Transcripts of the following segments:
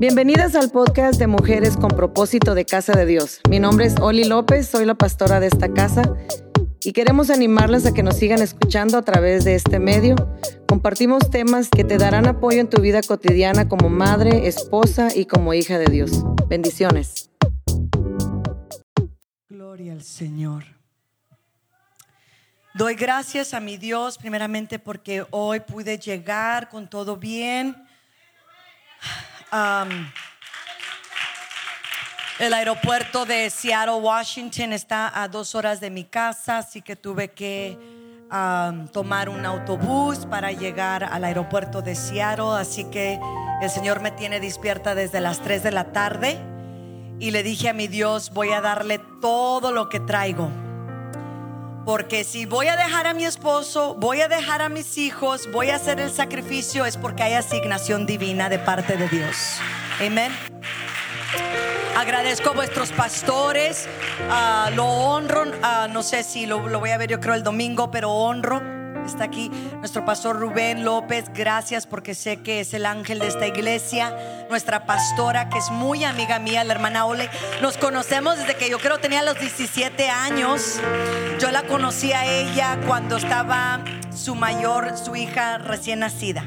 Bienvenidas al podcast de Mujeres con propósito de Casa de Dios. Mi nombre es Oli López, soy la pastora de esta casa y queremos animarlas a que nos sigan escuchando a través de este medio. Compartimos temas que te darán apoyo en tu vida cotidiana como madre, esposa y como hija de Dios. Bendiciones. Gloria al Señor. Doy gracias a mi Dios primeramente porque hoy pude llegar con todo bien el aeropuerto de Seattle, Washington está a dos horas de mi casa, así que tuve que tomar un autobús para llegar al aeropuerto de Seattle. Así que el Señor me tiene despierta desde las 3 de la tarde y le dije a mi Dios, voy a darle todo lo que traigo. Porque si voy a dejar a mi esposo, voy a dejar a mis hijos, voy a hacer el sacrificio, es porque hay asignación divina de parte de Dios. Amén. Agradezco a vuestros pastores, ah, lo honro, ah, no sé si lo, lo voy a ver yo creo el domingo, pero honro Está aquí nuestro pastor Rubén López. Gracias porque sé que es el ángel de esta iglesia. Nuestra pastora, que es muy amiga mía, la hermana Ole. Nos conocemos desde que yo creo tenía los 17 años. Yo la conocí a ella cuando estaba su mayor, su hija recién nacida.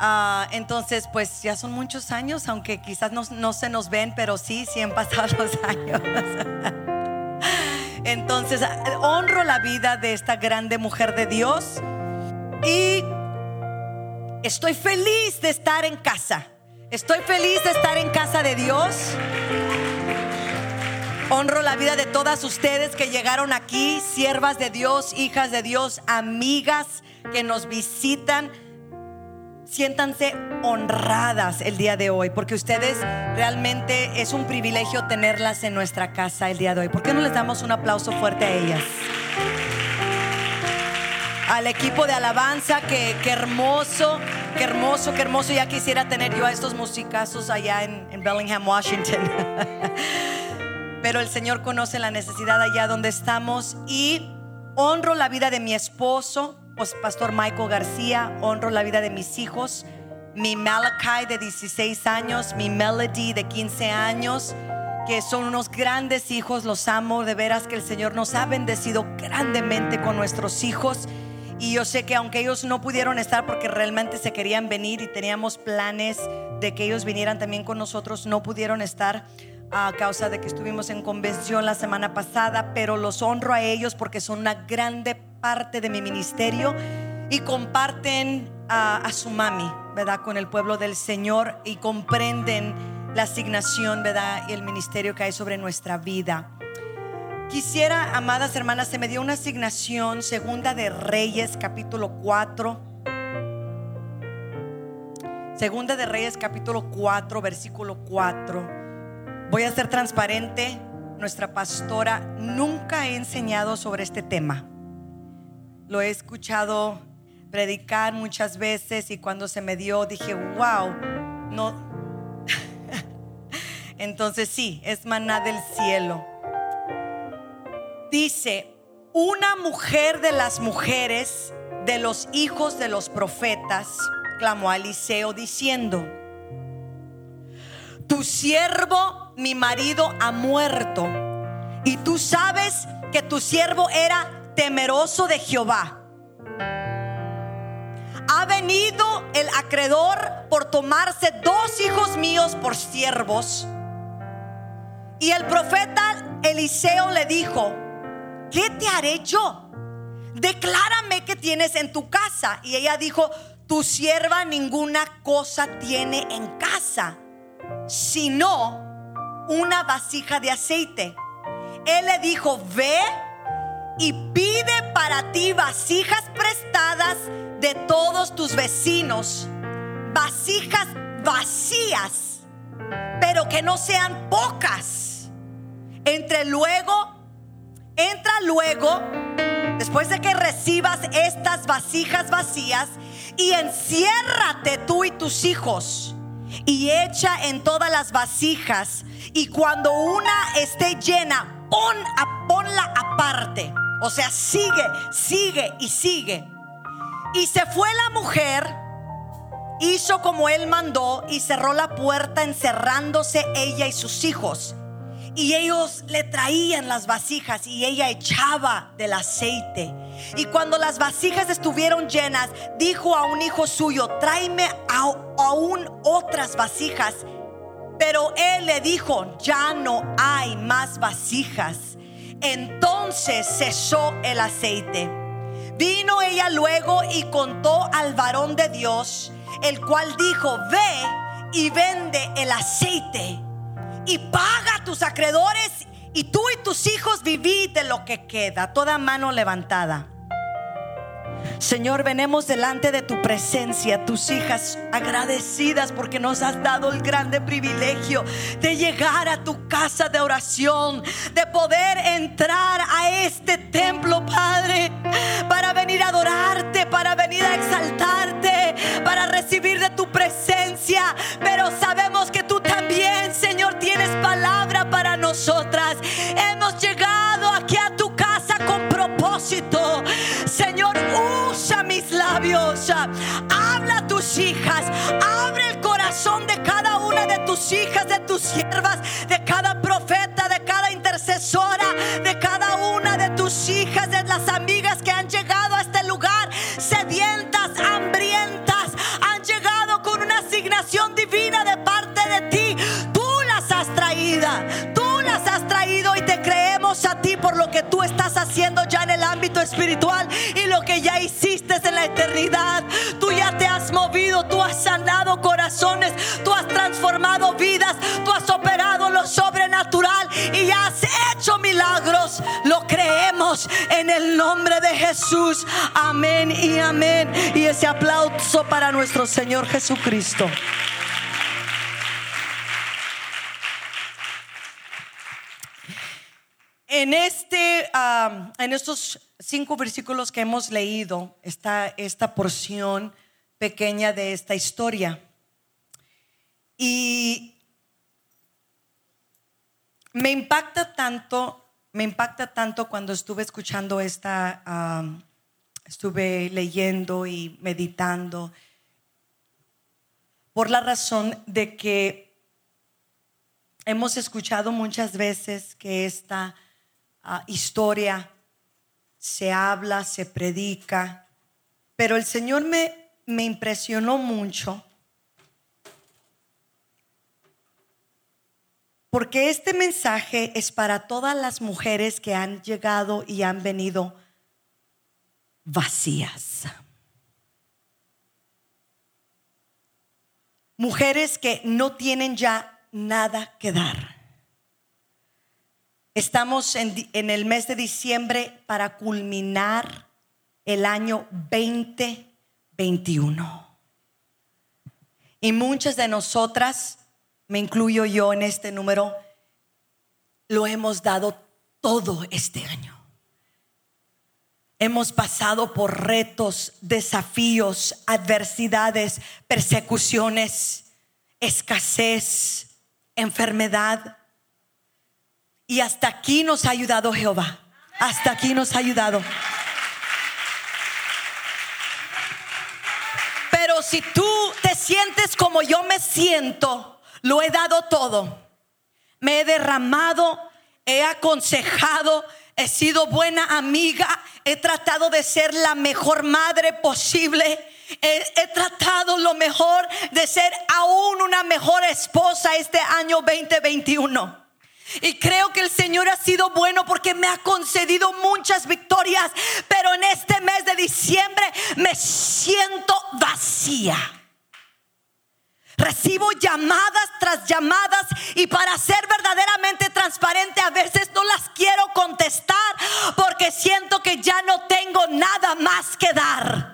Ah, entonces, pues ya son muchos años, aunque quizás no, no se nos ven, pero sí, sí han pasado los años. Entonces, honro la vida de esta grande mujer de Dios y estoy feliz de estar en casa. Estoy feliz de estar en casa de Dios. Honro la vida de todas ustedes que llegaron aquí, siervas de Dios, hijas de Dios, amigas que nos visitan siéntanse honradas el día de hoy, porque ustedes realmente es un privilegio tenerlas en nuestra casa el día de hoy. ¿Por qué no les damos un aplauso fuerte a ellas? Al equipo de alabanza, que, hermoso, qué hermoso, qué hermoso. Ya quisiera tener yo a estos musicazos allá en, Bellingham, Washington. Pero el Señor conoce la necesidad allá donde estamos y honro la vida de mi esposo, Pastor Michael García, honro la vida de mis hijos, mi Malachi de 16 años, mi Melody de 15 años, que son unos grandes hijos, los amo, de veras que el Señor nos ha bendecido grandemente con nuestros hijos. Y yo sé que aunque ellos no pudieron estar porque realmente se querían venir y teníamos planes de que ellos vinieran también con nosotros, no pudieron estar a causa de que estuvimos en convención la semana pasada, pero los honro a ellos porque son una grande parte de mi ministerio y comparten a, su mami, ¿verdad? Con el pueblo del Señor y comprenden la asignación, ¿verdad? Y el ministerio que hay sobre nuestra vida. Quisiera, amadas hermanas, se me dio una asignación, segunda de Reyes, capítulo 4. Segunda de Reyes, capítulo 4, versículo 4. Voy a ser transparente, nuestra pastora nunca ha enseñado sobre este tema. Lo he escuchado predicar muchas veces y cuando se me dio dije, wow, no. Entonces sí, es maná del cielo. Dice, una mujer de las mujeres de los hijos de los profetas clamó a Eliseo diciendo, tu siervo, mi marido, ha muerto. Y tú sabes que tu siervo era temeroso de Jehová. Ha venido el acreedor por tomarse dos hijos míos por siervos. Y el profeta Eliseo le dijo, ¿qué te haré yo? Declárame que tienes en tu casa. Y ella dijo, tu sierva ninguna cosa tiene en casa, sino una vasija de aceite. Él le dijo, ve y pide para ti vasijas prestadas de todos tus vecinos, vasijas vacías, pero que no sean pocas. Entre luego, entra luego, después de que recibas estas vasijas vacías, y enciérrate tú y tus hijos y echa en todas las vasijas y cuando una esté llena, pon, ponla aparte. O sea, sigue, sigue y sigue. Y se fue la mujer hizo como él mandó y cerró la puerta encerrándose ella y sus hijos. Y ellos le traían las vasijas y ella echaba del aceite. Y cuando las vasijas estuvieron llenas, dijo a un hijo suyo, tráeme aún otras vasijas. Pero él le dijo, ya no hay más vasijas. Entonces cesó el aceite. Vino ella luego y contó al varón de Dios, el cual dijo, ve y vende el aceite y paga a tus acreedores y tú y tus hijos vivid de lo que queda, toda mano levantada. Señor, venemos delante de tu presencia, tus hijas agradecidas porque nos has dado el grande privilegio de llegar a tu casa de oración, de poder entrar a este templo, Padre, para venir a adorarte, para venir a exaltarte, para recibir de tu presencia. Pero sabemos que tú también, Señor, tienes palabra para nosotras. Labios. Habla a tus hijas. Abre el corazón de cada una de tus hijas, de tus siervas, de cada profeta, de cada intercesora, de cada una de tus hijas, de las amigas que han llegado a este lugar, sedientas, hambrientas, han llegado con una asignación divina de parte de ti. Tú las has traído, tú las has traído y te creemos a ti por lo que tú estás haciendo ya en el ámbito espiritual ya hiciste en la eternidad. Tú ya te has movido, tú has sanado corazones, tú has transformado vidas, tú has operado lo sobrenatural y has hecho milagros. Lo creemos en el nombre de Jesús. Amén y amén. Y ese aplauso para nuestro Señor Jesucristo. En este, um, en estos cinco versículos que hemos leído, está esta porción pequeña de esta historia. Y me impacta tanto, me impacta tanto cuando estuve escuchando esta, um, estuve leyendo y meditando, por la razón de que hemos escuchado muchas veces que esta uh, historia se habla, se predica, pero el Señor me, me impresionó mucho porque este mensaje es para todas las mujeres que han llegado y han venido vacías. Mujeres que no tienen ya nada que dar. Estamos en, el mes de diciembre para culminar el año 2021. Y muchas de nosotras, me incluyo yo en este número, lo hemos dado todo este año. Hemos pasado por retos, desafíos, adversidades, persecuciones, escasez, enfermedad y hasta aquí nos ha ayudado Jehová. Hasta aquí nos ha ayudado. Pero si tú te sientes como yo me siento, lo he dado todo. Me he derramado, he aconsejado, he sido buena amiga, he tratado de ser la mejor madre posible. He, he, tratado lo mejor de ser aún una mejor esposa este año 2021. Y creo que el Señor ha sido bueno porque me ha concedido muchas victorias. Pero en este mes de diciembre me siento vacía. Recibo llamadas tras llamadas y para ser verdaderamente transparente a veces no las quiero contestar porque siento que ya no tengo nada más que dar.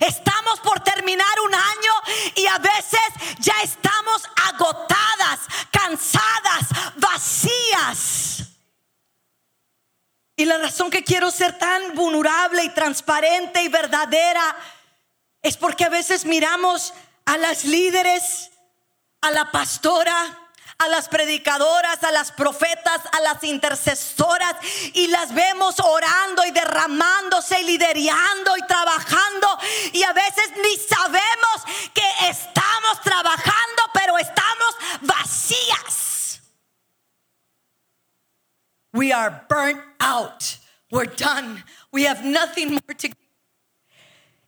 Estamos por terminar un año y a veces ya estamos agotadas, cansadas, vacías. Y la razón que quiero ser tan vulnerable y transparente y verdadera es porque a veces miramos a las líderes, a la pastora, a las predicadoras, a las profetas, a las intercesoras y las vemos orando y derramándose y liderando y trabajando y a veces ni sabemos que estamos trabajando, pero estamos vacías. We are burnt out. We're done. We have nothing more to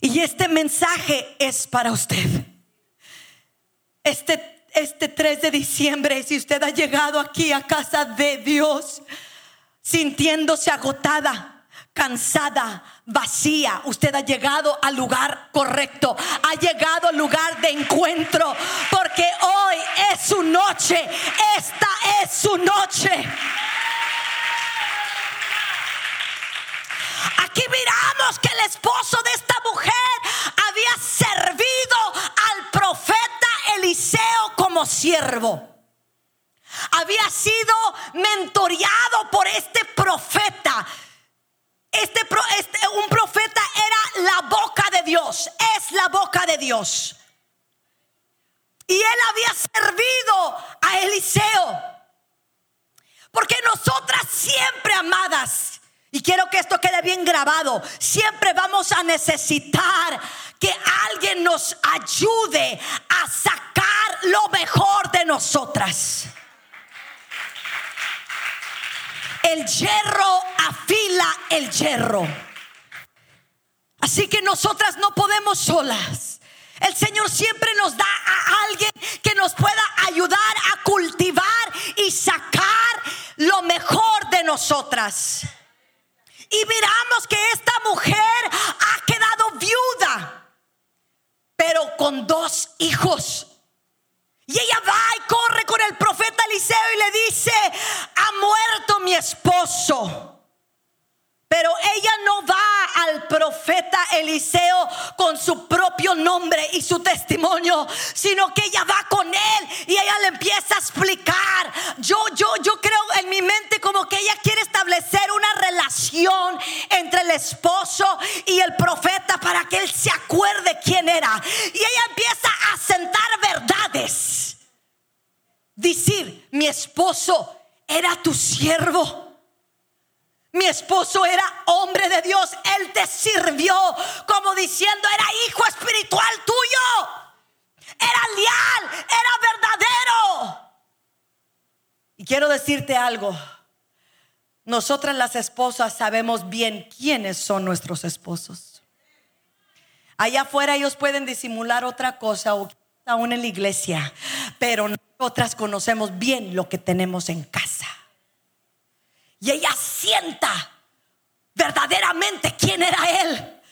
Y este mensaje es para usted. Este este 3 de diciembre, si usted ha llegado aquí a casa de Dios sintiéndose agotada, cansada, vacía, usted ha llegado al lugar correcto, ha llegado al lugar de encuentro, porque hoy es su noche, esta es su noche. Aquí miramos que el esposo de esta siervo. Había sido mentoreado por este profeta. Este, este, un profeta era la boca de Dios, es la boca de Dios. Y él había servido a Eliseo. Porque nosotras siempre, amadas, y quiero que esto quede bien grabado, siempre vamos a necesitar que alguien nos ayude a sacar lo mejor de nosotras. El hierro afila el hierro. Así que nosotras no podemos solas. El Señor siempre nos da a alguien que nos pueda ayudar a cultivar y sacar lo mejor de nosotras. Y miramos que esta mujer ha quedado viuda pero con dos hijos. Y ella va y corre con el profeta Eliseo y le dice, ha muerto mi esposo. Pero ella no va al profeta Eliseo con su propio nombre y su testimonio, sino que ella va con él y ella le empieza a explicar. Yo yo yo creo en mi mente como que ella quiere establecer una relación entre el esposo y el profeta para que él se acuerde quién era. Y ella empieza a sentar verdades. Decir, mi esposo era tu siervo mi esposo era hombre de Dios. Él te sirvió como diciendo, era hijo espiritual tuyo. Era leal, era verdadero. Y quiero decirte algo. Nosotras las esposas sabemos bien quiénes son nuestros esposos. Allá afuera ellos pueden disimular otra cosa o aún en la iglesia, pero nosotras conocemos bien lo que tenemos en casa y ella sienta verdaderamente quién era él.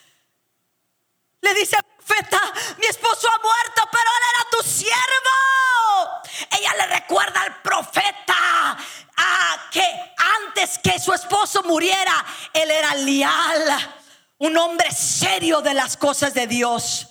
Le dice, profeta, mi esposo ha muerto, pero él era tu siervo. Ella le recuerda al profeta a que antes que su esposo muriera, él era leal, un hombre serio de las cosas de Dios.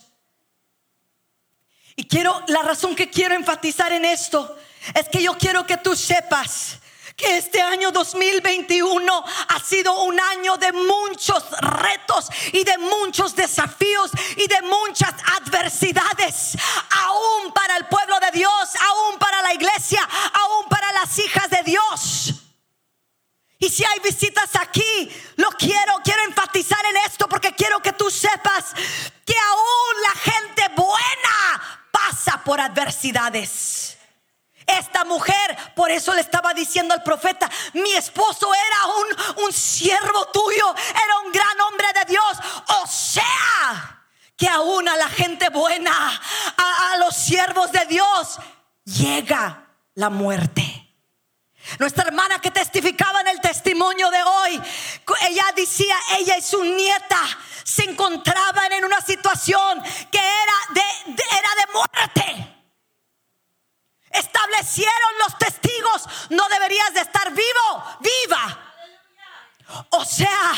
Y quiero, la razón que quiero enfatizar en esto es que yo quiero que tú sepas que este año 2021 ha sido un año de muchos retos y de muchos desafíos y de muchas adversidades, aún para el pueblo de Dios, aún para la iglesia, aún para las hijas de Dios. Y si hay visitas aquí, lo quiero, quiero enfatizar en esto porque quiero que tú sepas que aún la gente buena pasa por adversidades. Esta mujer, por eso le estaba diciendo al profeta, mi esposo era un, un siervo tuyo, era un gran hombre de Dios. O sea, que aún a la gente buena, a, los siervos de Dios, llega la muerte. Nuestra hermana que testificaba en el testimonio de hoy, ella decía, ella y su nieta se encontraban en una situación que era de, era de muerte establecieron los testigos, no deberías de estar vivo, viva. O sea,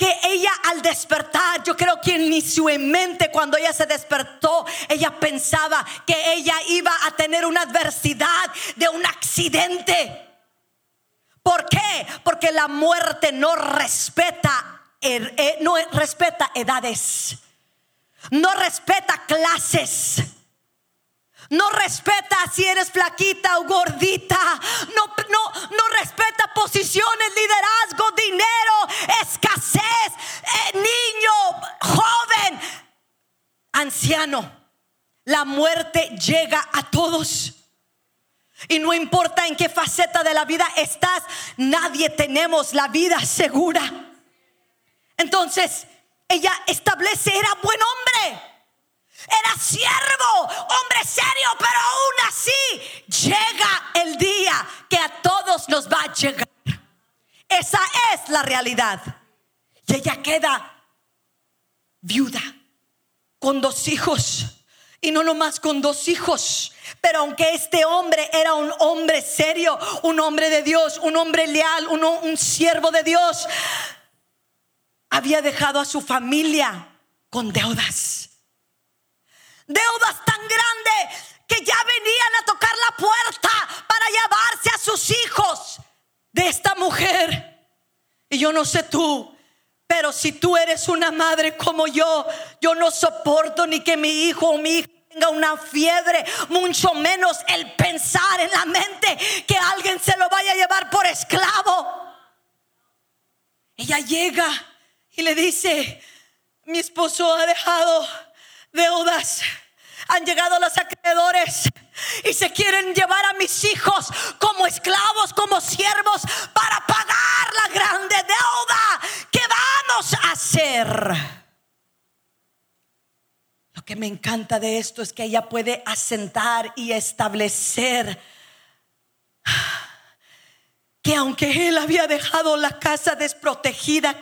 que ella al despertar, yo creo que ni su mente cuando ella se despertó, ella pensaba que ella iba a tener una adversidad de un accidente. ¿Por qué? Porque la muerte no respeta, eh, no respeta edades, no respeta clases No respeta si eres flaquita o gordita. No, no, no respeta posiciones, liderazgo, dinero, escasez, eh, niño, joven, anciano. La muerte llega a todos. Y no importa en qué faceta de la vida estás, nadie tenemos la vida segura. Entonces, ella establece, era buen hombre. Era siervo, hombre serio, pero aún así llega el día que a todos nos va a llegar. Esa es la realidad. Y ella queda viuda con dos hijos. Y no nomás con dos hijos. Pero aunque este hombre era un hombre serio, un hombre de Dios, un hombre leal, un, un siervo de Dios, había dejado a su familia con deudas deudas tan grandes que ya venían a tocar la puerta para llevarse a sus hijos de esta mujer. Y yo no sé tú, pero si tú eres una madre como yo, yo no soporto ni que mi hijo o mi hija tenga una fiebre, mucho menos el pensar en la mente que alguien se lo vaya a llevar por esclavo. Ella llega y le dice, mi esposo ha dejado deudas. Han llegado los acreedores y se quieren llevar a mis hijos como esclavos, como siervos, para pagar la grande deuda. ¿Qué vamos a hacer? Lo que me encanta de esto es que ella puede asentar y establecer que aunque él había dejado la casa desprotegida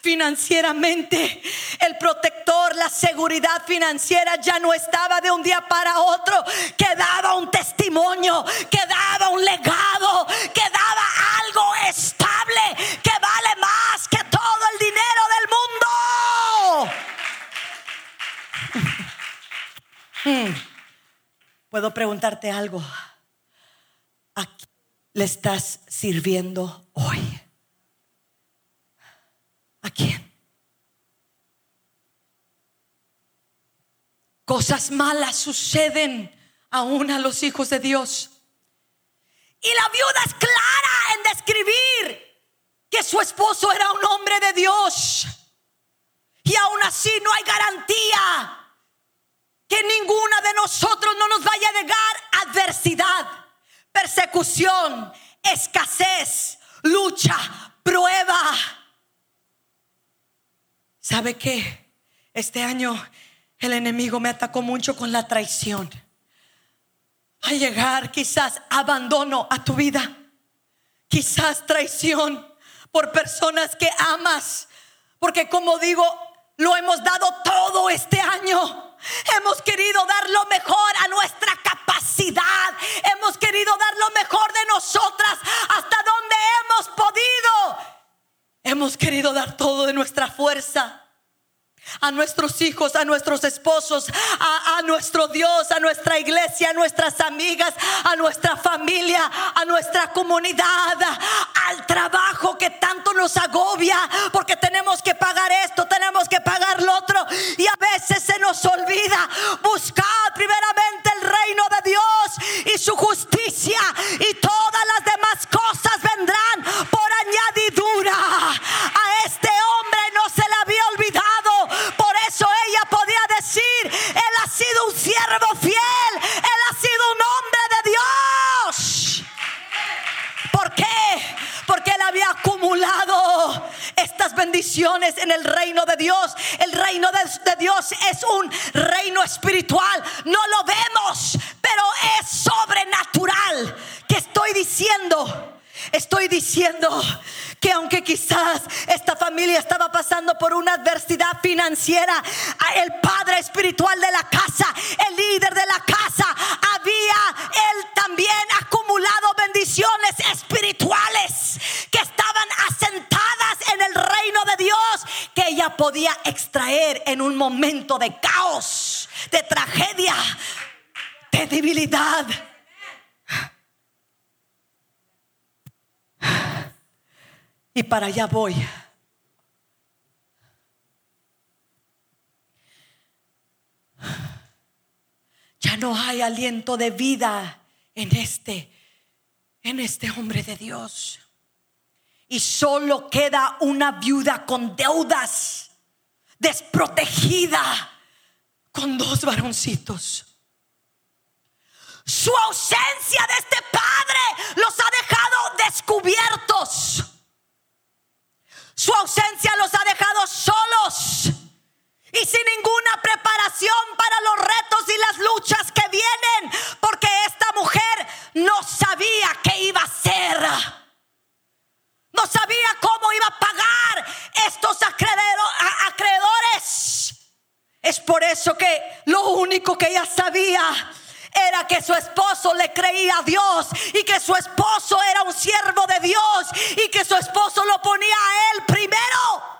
financieramente, el protector, la seguridad financiera ya no estaba de un día para otro, quedaba un testimonio, quedaba un legado, quedaba algo estable que vale más que todo el dinero del mundo. Hmm. Puedo preguntarte algo. Aquí le estás sirviendo hoy? ¿A quién? Cosas malas suceden aún a los hijos de Dios. Y la viuda es clara en describir que su esposo era un hombre de Dios. Y aún así no hay garantía que ninguna de nosotros no nos vaya a llegar adversidad persecución, escasez, lucha, prueba. ¿Sabe qué? Este año el enemigo me atacó mucho con la traición. A llegar quizás abandono a tu vida. Quizás traición por personas que amas. Porque como digo, lo hemos dado todo este año. Hemos querido dar lo mejor a nuestra capacidad. Hemos querido dar lo mejor de nosotras hasta donde hemos podido. Hemos querido dar todo de nuestra fuerza a nuestros hijos, a nuestros esposos, a, nuestro Dios, a nuestra iglesia, a nuestras amigas, a nuestra familia, a nuestra comunidad, al trabajo que tanto nos agobia, porque tenemos que pagar esto, tenemos que pagar lo otro, y a veces se nos olvida buscar primeramente el reino de Dios y su justicia, y todas las demás cosas vendrán por añadidura. A este sido un siervo fiel, Él ha sido un hombre de Dios. ¿Por qué? Porque Él había acumulado estas bendiciones en el reino de Dios. El reino de, Dios es un reino espiritual. No lo vemos, pero es sobrenatural. ¿Qué estoy diciendo? Estoy diciendo que aunque quizás esta familia estaba pasando por una adversidad financiera, el padre espiritual de la casa, el líder de la casa, había él también acumulado bendiciones espirituales que estaban asentadas en el reino de Dios, que ella podía extraer en un momento de caos, de tragedia, de debilidad. Y para allá voy. Ya no hay aliento de vida en este, en este hombre de Dios. Y solo queda una viuda con deudas, desprotegida, con dos varoncitos. Su ausencia de este padre los ha dejado descubiertos. Su ausencia los ha dejado solos y sin ninguna preparación para los retos y las luchas que vienen, porque esta mujer no sabía qué iba a hacer. No sabía cómo iba a pagar estos acreedores. Es por eso que lo único que ella sabía era que su esposo le creía a Dios y que su esposo era un siervo de Dios y que su esposo lo ponía a él primero.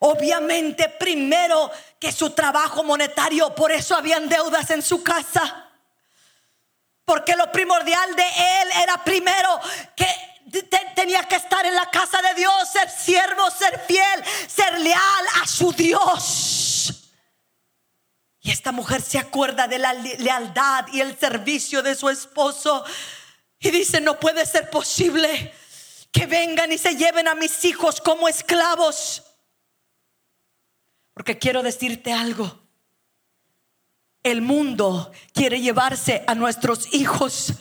Obviamente primero que su trabajo monetario, por eso habían deudas en su casa. Porque lo primordial de él era primero que tenía que estar en la casa de Dios, ser siervo, ser fiel, ser leal a su Dios. Y esta mujer se acuerda de la lealtad y el servicio de su esposo y dice, no puede ser posible que vengan y se lleven a mis hijos como esclavos. Porque quiero decirte algo. El mundo quiere llevarse a nuestros hijos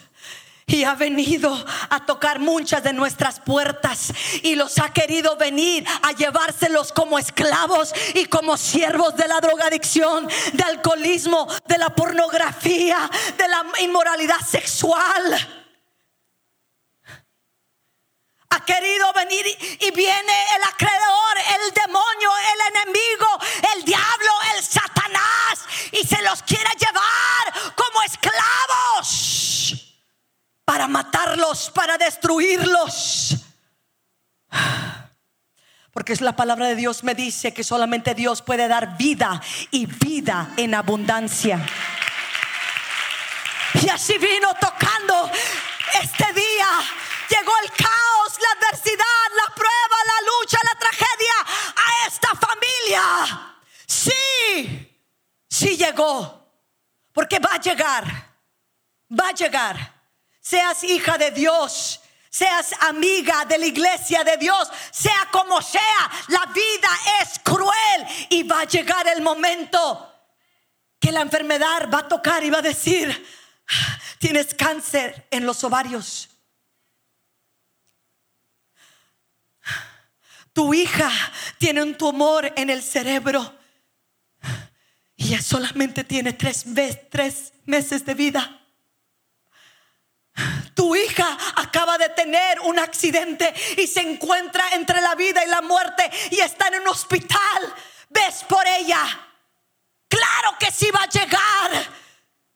y ha venido a tocar muchas de nuestras puertas y los ha querido venir a llevárselos como esclavos y como siervos de la drogadicción, de alcoholismo, de la pornografía, de la inmoralidad sexual. Ha querido venir y viene el acreedor, el demonio, el enemigo, el diablo, el satanás y se los quiere llevar como esclavos para matarlos, para destruirlos. Porque es la palabra de Dios me dice que solamente Dios puede dar vida y vida en abundancia. Y así vino tocando este día. Llegó el caos, la adversidad, la prueba, la lucha, la tragedia a esta familia. Sí, sí llegó. Porque va a llegar. Va a llegar seas hija de Dios, seas amiga de la iglesia de Dios, sea como sea, la vida es cruel y va a llegar el momento que la enfermedad va a tocar y va a decir, tienes cáncer en los ovarios. Tu hija tiene un tumor en el cerebro y solamente tiene tres, tres meses de vida. Tu hija acaba de tener un accidente y se encuentra entre la vida y la muerte y está en un hospital. ¿Ves por ella? Claro que sí va a llegar.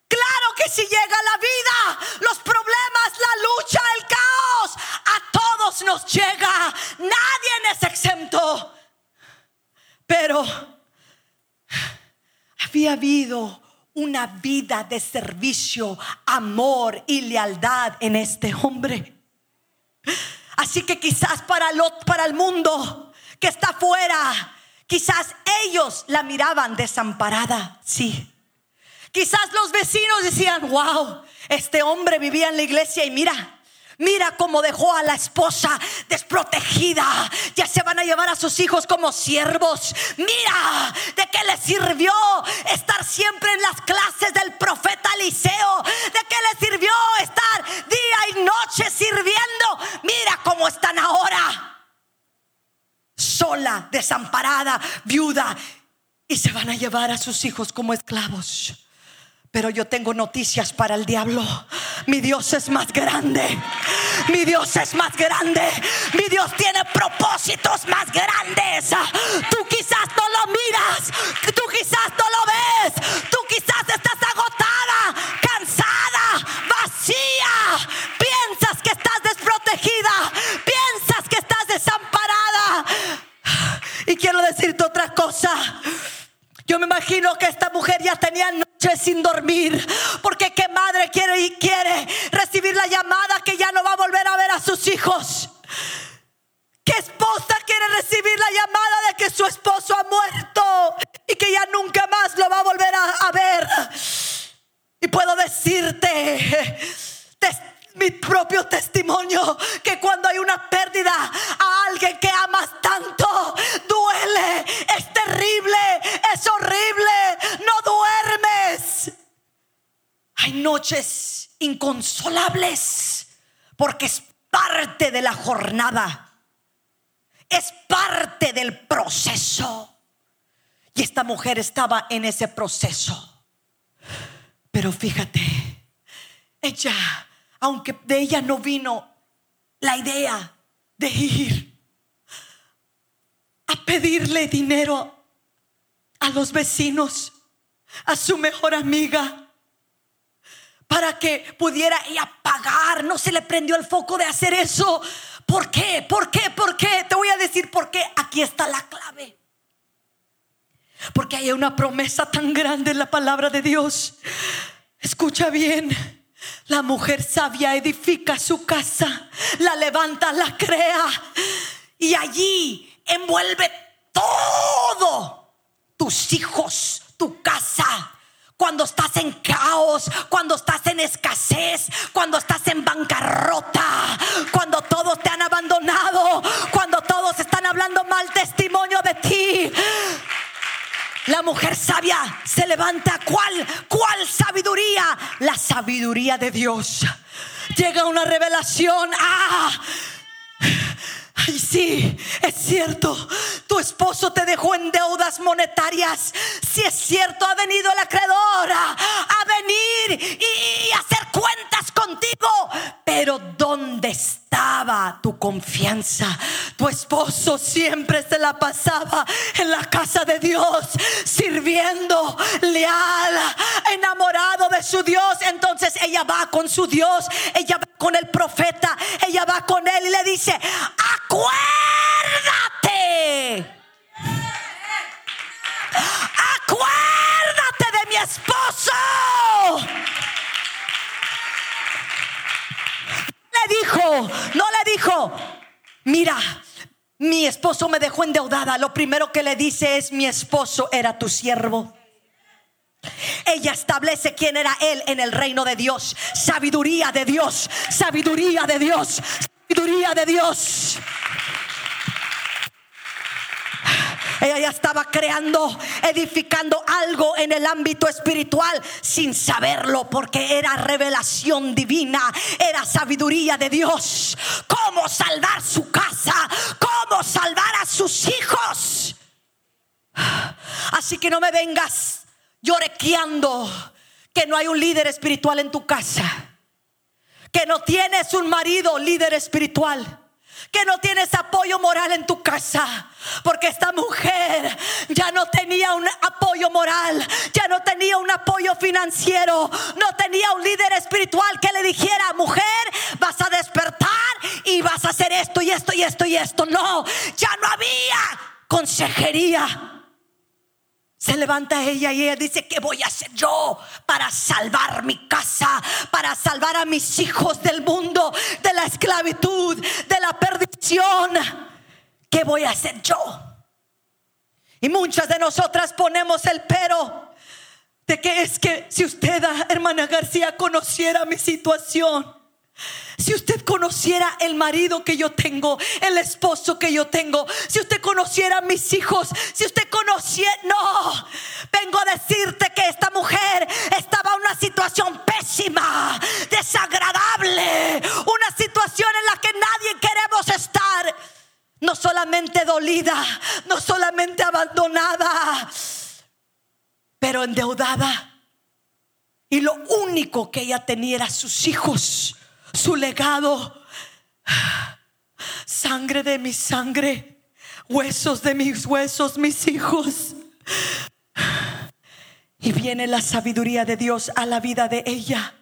Claro que si llega la vida, los problemas, la lucha, el caos, a todos nos llega. Nadie es exento. Pero había habido una vida de servicio, amor y lealtad en este hombre. Así que quizás para, para el mundo que está afuera, quizás ellos la miraban desamparada, sí. Quizás los vecinos decían, wow, este hombre vivía en la iglesia y mira, Mira cómo dejó a la esposa desprotegida. Ya se van a llevar a sus hijos como siervos. Mira de qué le sirvió estar siempre en las clases del profeta Eliseo. De qué le sirvió estar día y noche sirviendo. Mira cómo están ahora. Sola, desamparada, viuda. Y se van a llevar a sus hijos como esclavos. Pero yo tengo noticias para el diablo. Mi Dios es más grande. Mi Dios es más grande. Mi Dios tiene propósitos más grandes. Tú quizás no lo miras. Tú quizás no lo ves. Tú quizás estás agotada, cansada, vacía. Piensas que estás desprotegida. Piensas que estás desamparada. Y quiero decirte otra cosa. Yo me imagino que esta mujer ya tenía noches sin dormir. Porque qué madre quiere y quiere recibir la llamada que ya no va a volver a ver a sus hijos. ¿Qué esposa quiere recibir la llamada de que su esposo ha muerto y que ya nunca más lo va a volver a, a ver? Y puedo decirte, mi propio testimonio, que cuando hay una pérdida a alguien que amas tanto, duele, es terrible, es horrible, no duermes. Hay noches inconsolables porque es parte de la jornada, es parte del proceso. Y esta mujer estaba en ese proceso. Pero fíjate, ella, aunque de ella no vino la idea de ir a pedirle dinero a los vecinos, a su mejor amiga, para que pudiera ella pagar, no se le prendió el foco de hacer eso. ¿Por qué? ¿Por qué? ¿Por qué? Te voy a decir por qué. Aquí está la clave. Porque hay una promesa tan grande en la palabra de Dios. Escucha bien. La mujer sabia edifica su casa, la levanta, la crea y allí envuelve todo. Tus hijos, tu casa, cuando estás en caos, cuando estás en escasez, cuando estás en bancarrota, cuando todos te han abandonado, cuando todos están hablando mal testimonio de ti. La mujer sabia se levanta. ¿Cuál? ¿Cuál sabiduría? La sabiduría de Dios. Llega una revelación. Ah, Ay, sí, es cierto. Tu esposo te dejó en deudas monetarias. Si es cierto, ha venido el acreedor a, venir y, hacer cuentas contigo. Pero ¿dónde estaba tu confianza? Tu esposo siempre se la pasaba en la casa de Dios, sirviendo, leal, enamorado de su Dios. Entonces ella va con su Dios, ella va con el profeta, ella va con él y le dice, acuérdate. Acuérdate de mi esposo. Le dijo, no le dijo, mira, mi esposo me dejó endeudada. Lo primero que le dice es, mi esposo era tu siervo. Ella establece quién era él en el reino de Dios. Sabiduría de Dios, sabiduría de Dios, sabiduría de Dios. Ella ya estaba creando, edificando algo en el ámbito espiritual sin saberlo porque era revelación divina, era sabiduría de Dios. Cómo salvar su casa, cómo salvar a sus hijos. Así que no me vengas llorequeando que no hay un líder espiritual en tu casa, que no tienes un marido líder espiritual que no tienes apoyo moral en tu casa. Porque esta mujer ya no tenía un apoyo moral, ya no tenía un apoyo financiero, no tenía un líder espiritual que le dijera, mujer, vas a despertar y vas a hacer esto y esto y esto y esto. No, ya no había consejería. Se levanta ella y ella dice, ¿qué voy a hacer yo para salvar mi casa, para salvar a mis hijos del mundo, de la esclavitud, de la perdición? ¿Qué voy a hacer yo? Y muchas de nosotras ponemos el pero de que es que si usted, hermana García, conociera mi situación, si usted conociera el marido que yo tengo, el esposo que yo tengo, si usted conociera a mis hijos, si usted conociera, no, vengo a decirte que esta mujer estaba en una situación pésima, desagradable, una situación en la que nadie queremos estar, no solamente dolida, no solamente abandonada, pero endeudada. Y lo único que ella tenía era sus hijos su legado. Sangre de mi sangre, huesos de mis huesos, mis hijos. Y viene la sabiduría de Dios a la vida de ella.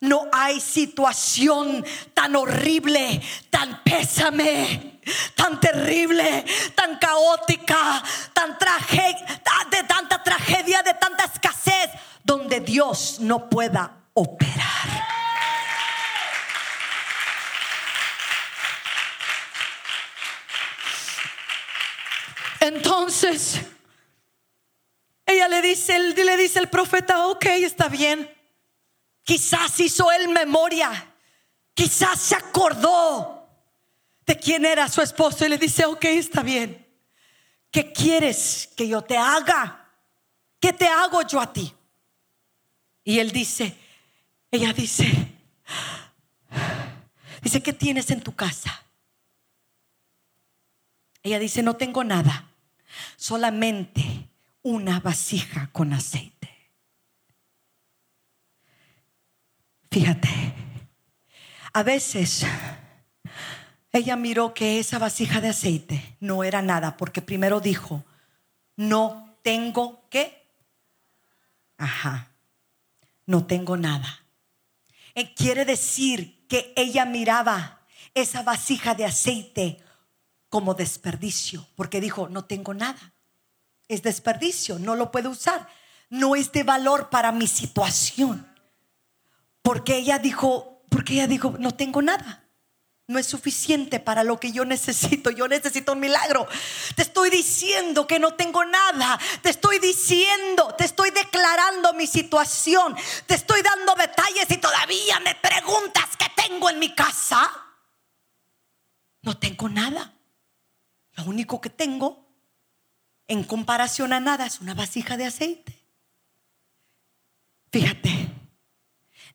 No hay situación tan horrible, tan pésame, tan terrible, tan caótica, tan de tanta tragedia, de tanta escasez, donde Dios no pueda operar. Entonces, ella le dice, le dice el profeta, ok, está bien. Quizás hizo él memoria. Quizás se acordó de quién era su esposo y le dice, ok, está bien. ¿Qué quieres que yo te haga? ¿Qué te hago yo a ti? Y él dice, ella dice, dice, ¿qué tienes en tu casa? Ella dice, no tengo nada, solamente una vasija con aceite. Fíjate, a veces ella miró que esa vasija de aceite no era nada, porque primero dijo, no tengo qué. Ajá, no tengo nada. Eh, quiere decir que ella miraba esa vasija de aceite como desperdicio, porque dijo, no tengo nada. Es desperdicio, no lo puedo usar. No es de valor para mi situación. Porque ella dijo, porque ella dijo, no tengo nada. No es suficiente para lo que yo necesito. Yo necesito un milagro. Te estoy diciendo que no tengo nada. Te estoy diciendo, te estoy declarando mi situación. Te estoy dando detalles y todavía me preguntas qué tengo en mi casa. No tengo nada. Lo único que tengo en comparación a nada es una vasija de aceite. Fíjate,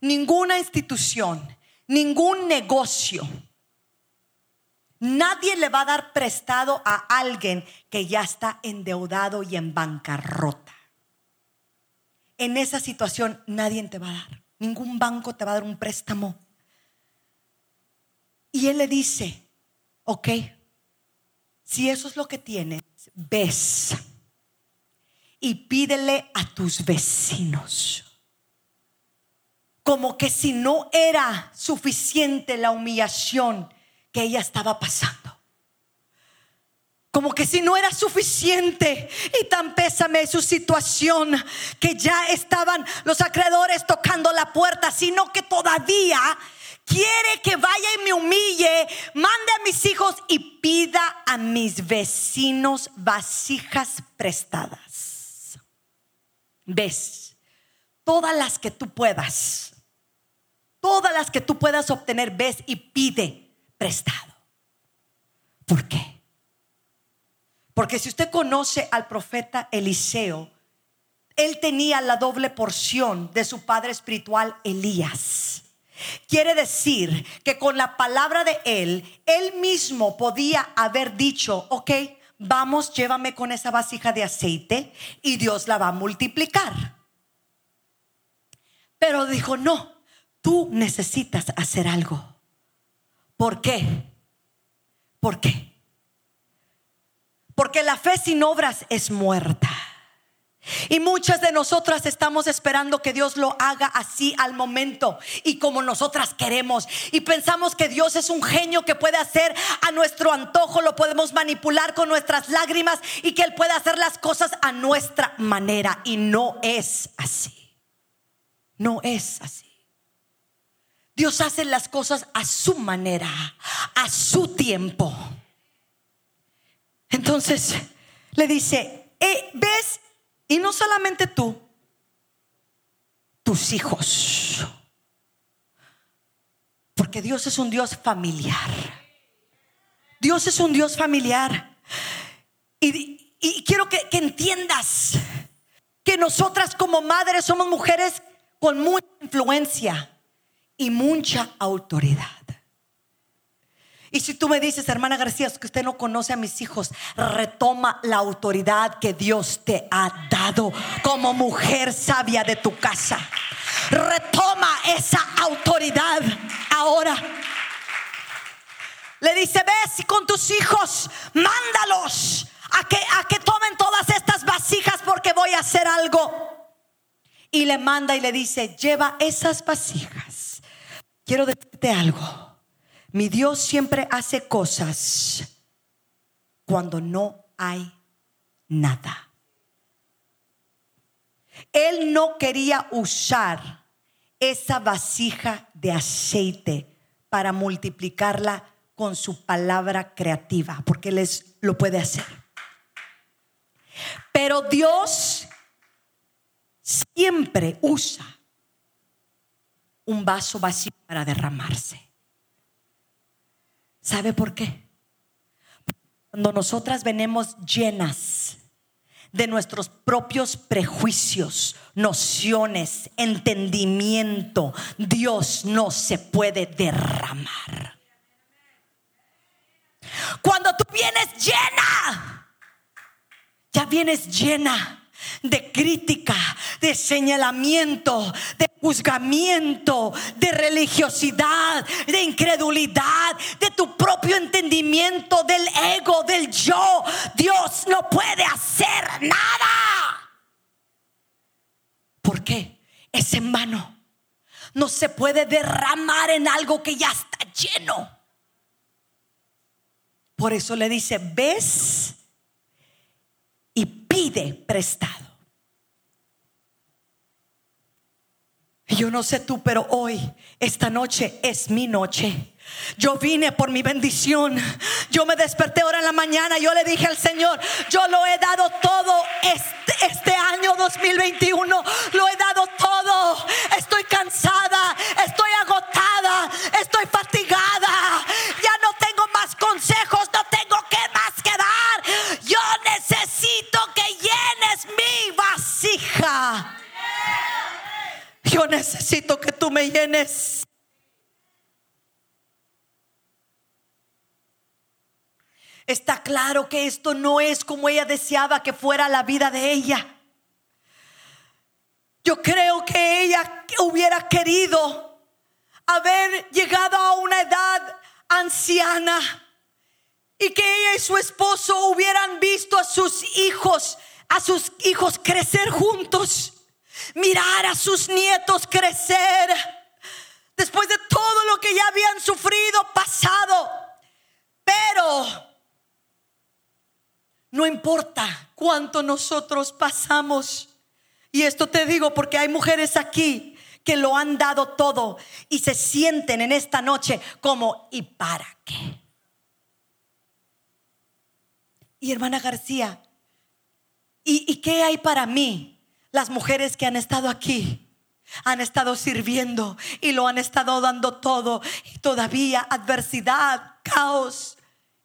ninguna institución, ningún negocio, nadie le va a dar prestado a alguien que ya está endeudado y en bancarrota. En esa situación nadie te va a dar, ningún banco te va a dar un préstamo. Y él le dice, ok, si eso es lo que tienes, ves y pídele a tus vecinos como que si no era suficiente la humillación que ella estaba pasando. Como que si no era suficiente y tan pésame su situación que ya estaban los acreedores tocando la puerta, sino que todavía quiere que vaya y me humille, mande a mis hijos y pida a mis vecinos vasijas prestadas. ¿Ves? Todas las que tú puedas Todas las que tú puedas obtener, ves y pide prestado. ¿Por qué? Porque si usted conoce al profeta Eliseo, él tenía la doble porción de su padre espiritual Elías. Quiere decir que con la palabra de él, él mismo podía haber dicho, ok, vamos, llévame con esa vasija de aceite y Dios la va a multiplicar. Pero dijo, no, Tú necesitas hacer algo. ¿Por qué? ¿Por qué? Porque la fe sin obras es muerta. Y muchas de nosotras estamos esperando que Dios lo haga así al momento y como nosotras queremos. Y pensamos que Dios es un genio que puede hacer a nuestro antojo, lo podemos manipular con nuestras lágrimas y que Él puede hacer las cosas a nuestra manera. Y no es así. No es así. Dios hace las cosas a su manera, a su tiempo. Entonces le dice, eh, ves, y no solamente tú, tus hijos. Porque Dios es un Dios familiar. Dios es un Dios familiar. Y, quiero que, entiendas que nosotras como madres somos mujeres con mucha influencia y mucha autoridad. Y si tú me dices, hermana García, que usted no conoce a mis hijos, retoma la autoridad que Dios te ha dado como mujer sabia de tu casa. Retoma esa autoridad ahora. Le dice, ves con tus hijos, mándalos a que, a que tomen todas estas vasijas porque voy a hacer algo. Y le manda y le dice, lleva esas vasijas quiero decirte algo. Mi Dios siempre hace cosas cuando no hay nada. Él no quería usar esa vasija de aceite para multiplicarla con su palabra creativa, porque Él lo puede hacer. Pero Dios siempre usa un vaso vacío para derramarse. ¿Sabe por qué? Cuando nosotras venimos llenas de nuestros propios prejuicios, nociones, entendimiento, Dios no se puede derramar. Cuando tú vienes llena, ya vienes llena de crítica, de señalamiento, de juzgamiento, de religiosidad, de incredulidad, de tu propio entendimiento, del ego, del yo. Dios no puede hacer nada. ¿Por qué? Es en vano. No se puede derramar en algo que ya está lleno. Por eso le dice, ves y pide prestado. Yo no sé tú, pero hoy, esta noche es mi noche. Yo vine por mi bendición. Yo me desperté ahora en la mañana. Yo le dije al Señor, yo lo he dado todo este, este año 2021. Lo he dado todo. Estoy cansada. Estoy agotada. Estoy fatigada. Está claro que esto no es como ella deseaba que fuera la vida de ella. Yo creo que ella hubiera querido haber llegado a una edad anciana y que ella y su esposo hubieran visto a sus hijos, a sus hijos crecer juntos mirar a sus nietos crecer después de todo lo que ya habían sufrido, pasado. Pero no importa cuánto nosotros pasamos. Y esto te digo porque hay mujeres aquí que lo han dado todo y se sienten en esta noche como, ¿y para qué? Y hermana García, ¿y, qué hay para mí? Las mujeres que han estado aquí han estado sirviendo y lo han estado dando todo y todavía adversidad, caos.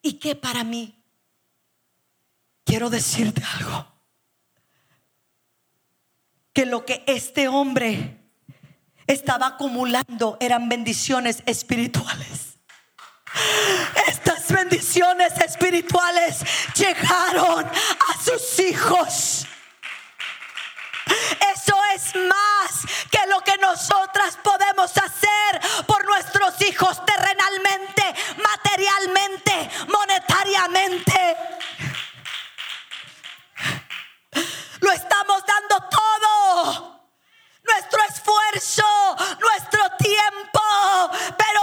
¿Y qué para mí? Quiero decirte algo. Que lo que este hombre estaba acumulando eran bendiciones espirituales. Estas bendiciones espirituales llegaron a sus hijos. Es más que lo que nosotras podemos hacer por nuestros hijos terrenalmente, materialmente, monetariamente. Lo estamos dando todo. Nuestro esfuerzo, nuestro tiempo, pero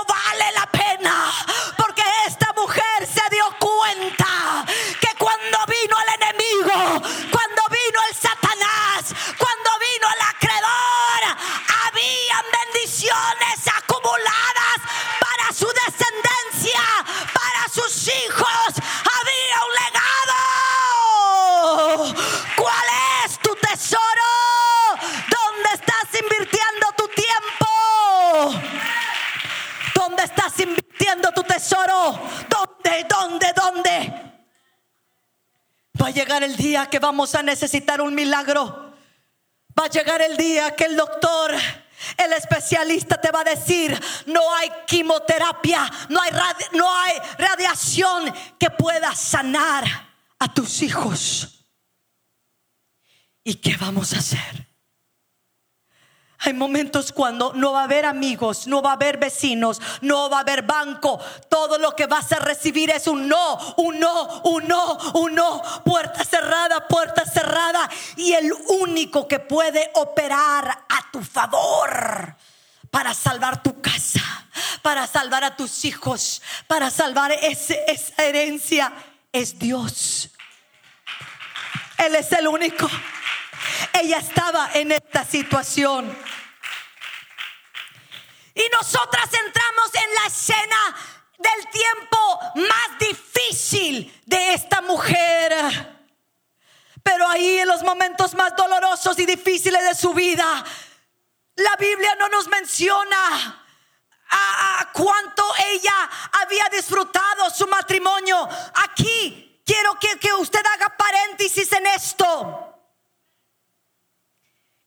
que vamos a necesitar un milagro. Va a llegar el día que el doctor, el especialista te va a decir, no hay quimioterapia, no hay, no hay radiación que pueda sanar a tus hijos. ¿Y qué vamos a hacer? Hay momentos cuando no va a haber amigos, no va a haber vecinos, no va a haber banco. Todo lo que vas a recibir es un no, un no, un no, un no. Puerta cerrada, puerta cerrada. Y el único que puede operar a tu favor para salvar tu casa, para salvar a tus hijos, para salvar ese, esa herencia, es Dios. Él es el único. Ella estaba en esta situación. Y nosotras entramos en la escena del tiempo más difícil de esta mujer. Pero ahí en los momentos más dolorosos y difíciles de su vida, La Biblia no nos menciona a, cuánto ella había disfrutado su matrimonio. Aquí quiero que, que usted haga paréntesis en esto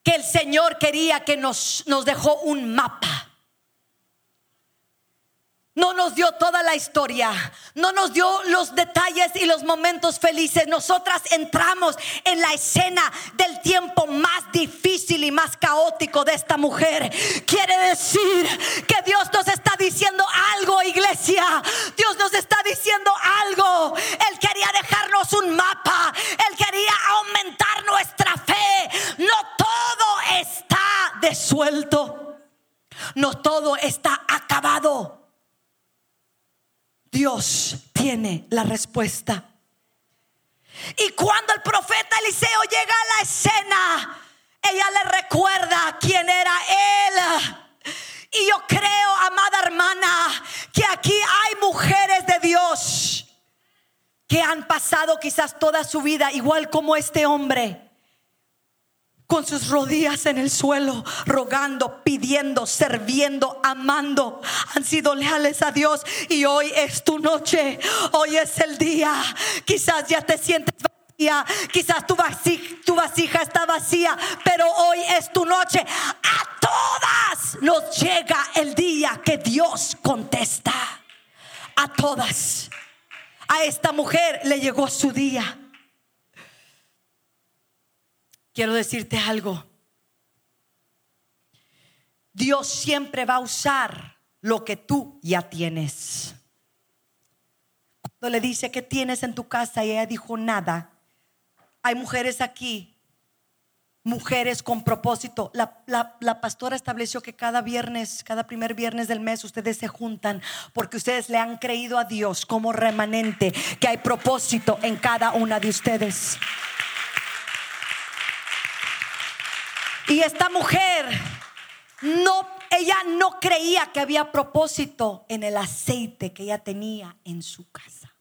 que el Señor quería que nos, nos dejó un mapa no nos dio toda la historia, no nos dio los detalles y los momentos felices. Nosotras entramos en la escena del tiempo más difícil y más caótico de esta mujer. Quiere decir que Dios nos está diciendo algo, iglesia. Dios nos está la respuesta. Y cuando el profeta Eliseo llega a la escena, ella le recuerda quién era él. Y yo creo, amada hermana, que aquí hay mujeres de Dios que han pasado quizás toda su vida igual como este hombre con sus rodillas en el suelo, rogando, pidiendo, sirviendo, amando. Han sido leales a Dios y hoy es tu noche, hoy es el día. Quizás ya te sientes vacía, quizás tu vasija, está vacía, pero hoy es tu noche. A todas nos llega el día que Dios contesta. A todas. A esta mujer le llegó su día. Quiero decirte algo. Dios siempre va a usar lo que tú ya tienes. Cuando le dice que tienes en tu casa y ella dijo nada, hay mujeres aquí, mujeres con propósito. La, la, pastora estableció que cada viernes, cada primer viernes del mes, ustedes se juntan porque ustedes le han creído a Dios como remanente, que hay propósito en cada una de ustedes. Y esta mujer no ella no creía que había propósito en el aceite que ella tenía en su casa.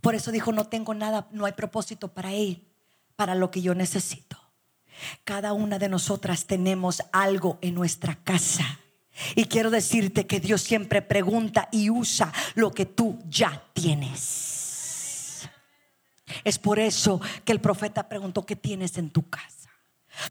Por eso dijo, no tengo nada, no hay propósito para él, para lo que yo necesito. Cada una de nosotras tenemos algo en nuestra casa. Y quiero decirte que Dios siempre pregunta y usa lo que tú ya tienes. Es por eso que el profeta preguntó, ¿qué tienes en tu casa?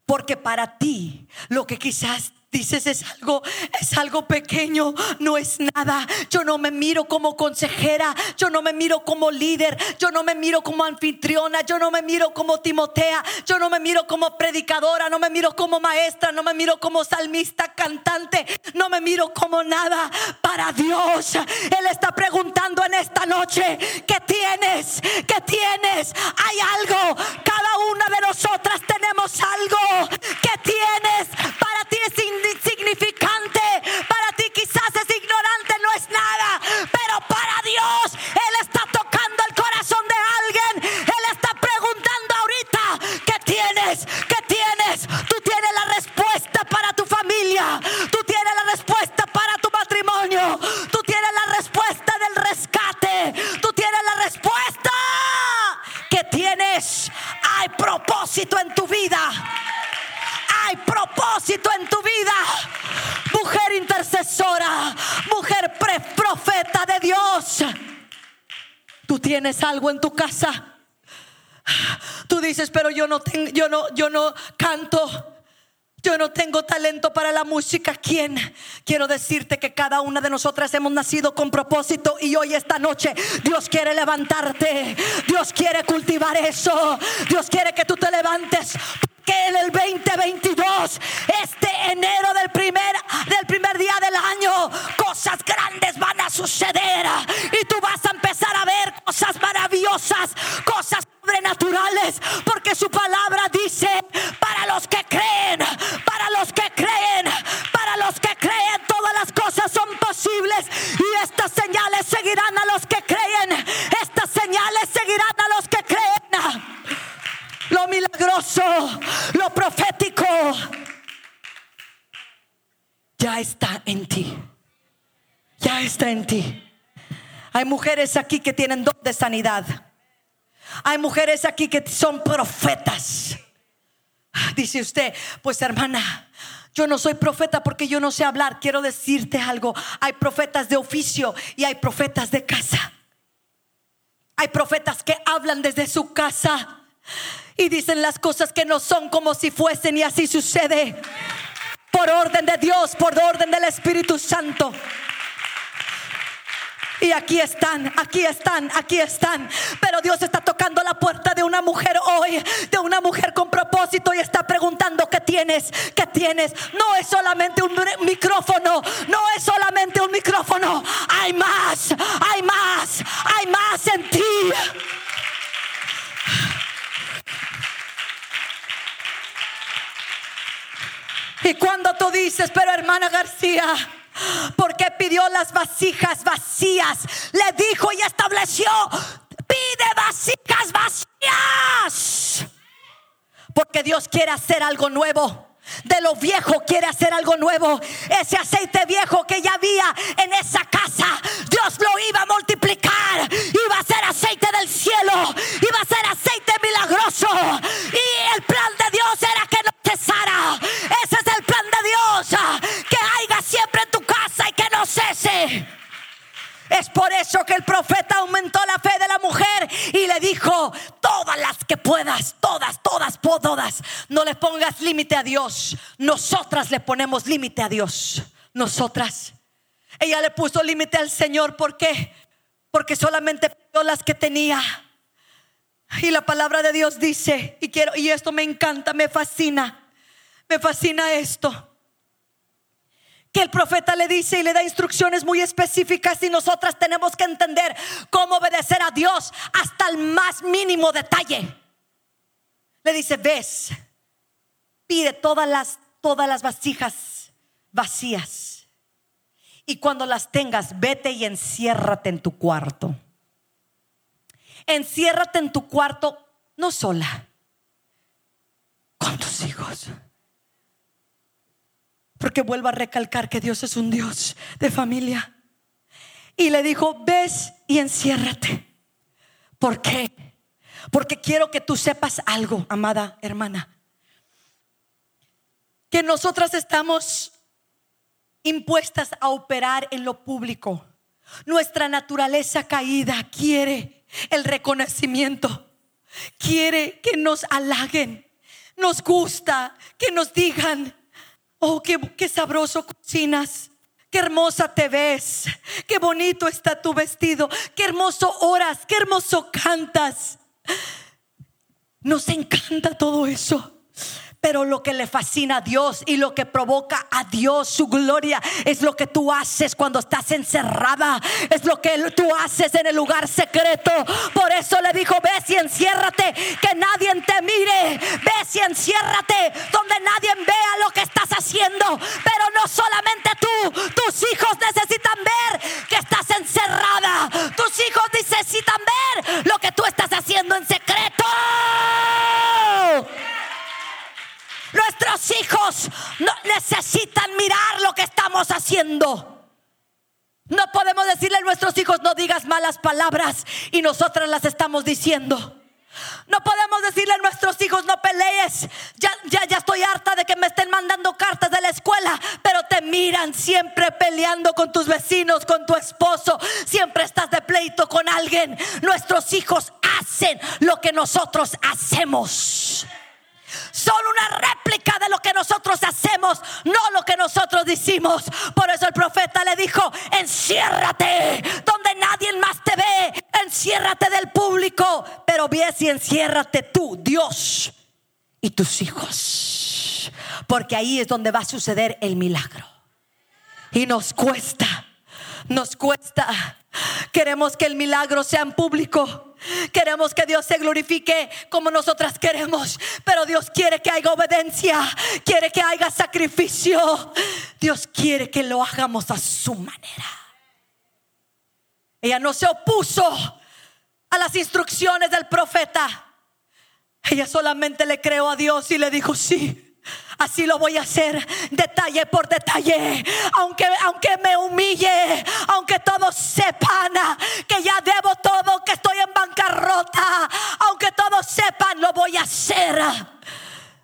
Porque para ti lo que quizás dices es algo, es algo pequeño, no es nada. Yo no me miro como consejera, yo no me miro como líder, yo no me miro como anfitriona, yo no me miro como Timotea, yo no me miro como predicadora, no me miro como maestra, no me miro como salmista, cantante, no me miro como nada para Dios. Él está preguntando en esta noche, ¿qué tienes? ¿Qué tienes? Hay algo. Cada una de nosotras tenemos algo. ¿Qué tienes? Para ti es insignificante. Para ti quizás es ignorante, no es nada. Pero para Dios, Él está tocando el corazón de alguien. Él está preguntando ahorita, ¿qué tienes? ¿Qué tienes? Tú tienes la respuesta para tu familia. Tú tienes la respuesta para tu matrimonio. Tú tienes la respuesta del rescate. Tú tienes la respuesta que tienes. Hay propósito en tu vida propósito en tu vida. Mujer intercesora, mujer profeta de Dios. Tú tienes algo en tu casa. Tú dices, pero yo no tengo, yo no, yo no canto. Yo no tengo talento para la música. ¿Quién? Quiero decirte que cada una de nosotras hemos nacido con propósito y hoy esta noche Dios quiere levantarte. Dios quiere cultivar eso. Dios quiere que tú te levantes que en el 2022, este enero del primer, del primer día del año, cosas grandes van a suceder. Y tú vas a empezar a ver cosas maravillosas, cosas sobrenaturales, porque su palabra dice, para los que creen, lo profético, ya está en ti. Ya está en ti. Hay mujeres aquí que tienen don de sanidad. Hay mujeres aquí que son profetas. Dice usted, pues hermana, Yo no soy profeta porque yo no sé hablar. Quiero decirte algo. Hay profetas de oficio y hay profetas de casa. Hay profetas que hablan desde su casa y dicen las cosas que no son como si fuesen y así sucede. Por orden de Dios, por orden del Espíritu Santo. Y aquí están, aquí están, aquí están. Pero Dios está tocando la puerta de una mujer hoy, de una mujer con propósito y está preguntando qué tienes, qué tienes. No es solamente un micrófono, no es solamente un micrófono. Hay más, hay más, hay más en ti. Y cuando tú dices, pero hermana García, porque pidió las vasijas vacías. Le dijo y estableció, pide vasijas vacías. Porque Dios quiere hacer algo nuevo. De lo viejo quiere hacer algo nuevo. Ese aceite viejo que ya había en esa casa, Dios lo iba a multiplicar. Iba a ser aceite del cielo. Iba a ser aceite milagroso. Y el plan de Dios era que no cesara. Es por eso que el profeta aumentó la fe de la mujer y le dijo, todas las que puedas, todas, todas, todas, no le pongas límite a Dios. Nosotras le ponemos límite a Dios. Nosotras. Ella le puso límite al Señor. ¿Por qué? Porque solamente pidió las que tenía. Y la palabra de Dios dice, y quiero, y esto me encanta, me fascina. Me fascina esto que el profeta le dice y le da instrucciones muy específicas y nosotras tenemos que entender cómo obedecer a Dios hasta el más mínimo detalle. Le dice, ves, pide todas las, todas las vasijas vacías. Y cuando las tengas, vete y enciérrate en tu cuarto. Enciérrate en tu cuarto, no sola, con tus hijos. Porque vuelvo a recalcar que Dios es un Dios de familia. Y le dijo, ves y enciérrate. ¿Por qué? Porque quiero que tú sepas algo, amada hermana. Que nosotras estamos impuestas a operar en lo público. Nuestra naturaleza caída quiere el reconocimiento, quiere que nos halaguen, nos gusta que nos digan, Oh, qué, sabroso cocinas. Qué hermosa te ves. Qué bonito está tu vestido. Qué hermoso oras. Qué hermoso cantas. Nos encanta todo eso. Pero lo que le fascina a Dios y lo que provoca a Dios su gloria es lo que tú haces cuando estás encerrada. Es lo que tú haces en el lugar secreto. Por eso le dijo, ves y enciérrate, que nadie te mire. Ves y enciérrate donde nadie vea lo que estás haciendo. Pero no solamente tú, tus hijos necesitan ver que estás encerrada. Tus hijos necesitan ver lo que tú estás haciendo en secreto. Nuestros hijos no necesitan mirar lo que estamos haciendo. No podemos decirle a nuestros hijos no digas malas palabras y nosotras las estamos diciendo. No podemos decirle a nuestros hijos no pelees. Ya, ya, ya estoy harta de que me estén mandando cartas de la escuela, pero te miran siempre peleando con tus vecinos, con tu esposo. Siempre estás de pleito con alguien. Nuestros hijos hacen lo que nosotros hacemos son una réplica de lo que nosotros hacemos, no lo que nosotros decimos. Por eso el profeta le dijo, enciérrate donde nadie más te ve, enciérrate del público, pero ves y enciérrate tú, Dios y tus hijos. Porque ahí es donde va a suceder el milagro. Y nos cuesta, nos cuesta. Queremos que el milagro sea en público. Queremos que Dios se glorifique como nosotras queremos, pero Dios quiere que haya obediencia, quiere que haya sacrificio. Dios quiere que lo hagamos a su manera. Ella no se opuso a las instrucciones del profeta. Ella solamente le creó a Dios y le dijo, sí. Así lo voy a hacer detalle por detalle. Aunque, aunque me humille, aunque todos sepan que ya debo todo, que estoy en bancarrota, aunque todos sepan, lo voy a hacer.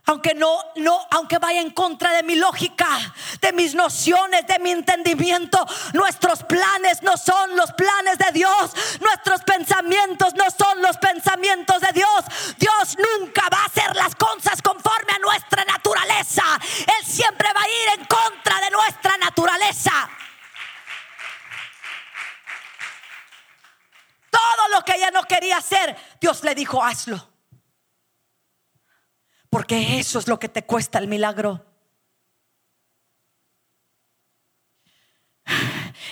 Aunque no, no, aunque vaya en contra de mi lógica, de mis nociones, de mi entendimiento, nuestros planes no son los planes de Dios, nuestros pensamientos no son los pensamientos de Dios. Dios nunca va a hacer las cosas conforme a nuestra naturaleza. Él siempre va a ir en contra de nuestra naturaleza. Todo lo que ella no quería hacer, Dios le dijo, hazlo. Porque eso es lo que te cuesta el milagro.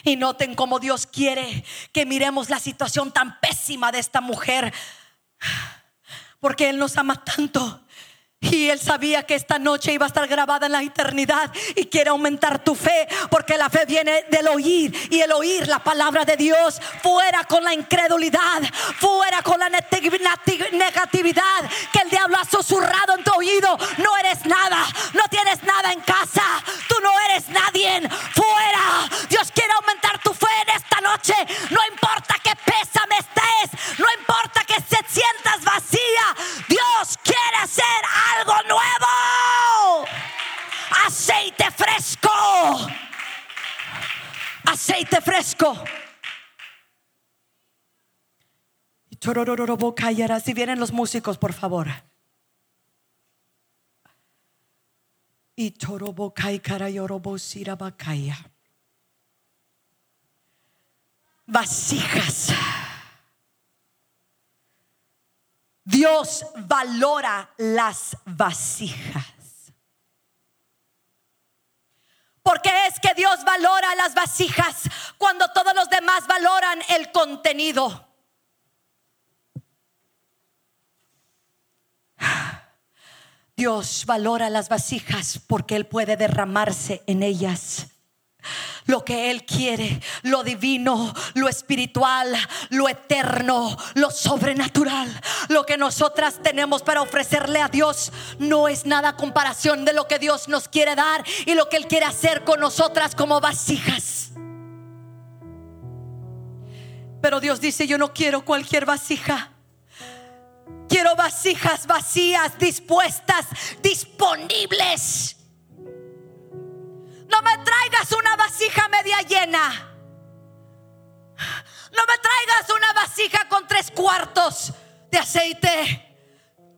Y noten cómo Dios quiere que miremos la situación tan pésima de esta mujer. Porque Él nos ama tanto y él sabía que esta noche iba a estar grabada en la eternidad y quiere aumentar tu fe porque la fe viene del oír y el oír la palabra de Dios fuera con la incredulidad, fuera con la negatividad que el diablo ha susurrado en tu oído. No eres nada, no tienes nada en casa, tú no eres nadie. Fuera, Dios quiere aumentar tu fe en esta noche. No importa qué pésame estés, no importa que se sientas vacía, Dios quiere hacer algo nuevo. Aceite fresco. Aceite fresco. Si vienen los músicos, por favor. Y Vasijas. Dios valora las vasijas. Porque es que Dios valora las vasijas cuando todos los demás valoran el contenido. Dios valora las vasijas porque Él puede derramarse en ellas lo que Él quiere, lo divino, lo espiritual, lo eterno, lo sobrenatural. Lo que nosotras tenemos para ofrecerle a Dios no es nada comparación de lo que Dios nos quiere dar y lo que Él quiere hacer con nosotras como vasijas. Pero Dios dice, yo no quiero cualquier vasija. Quiero vasijas vacías, dispuestas, disponibles no me traigas una vasija media llena. No me traigas una vasija con tres cuartos de aceite.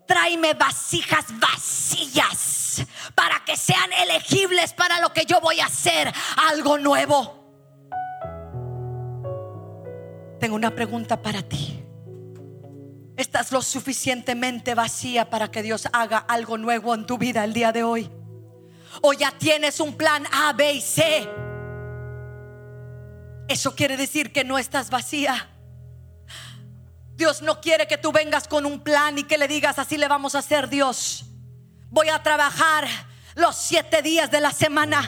Tráeme vasijas vacías para que sean elegibles para lo que yo voy a hacer, algo nuevo. Tengo una pregunta para ti. ¿Estás lo suficientemente vacía para que Dios haga algo nuevo en tu vida el día de hoy? O ya tienes un plan A, B y C. Eso quiere decir que no estás vacía. Dios no quiere que tú vengas con un plan y que le digas así le vamos a hacer Dios. Voy a trabajar los siete días de la semana.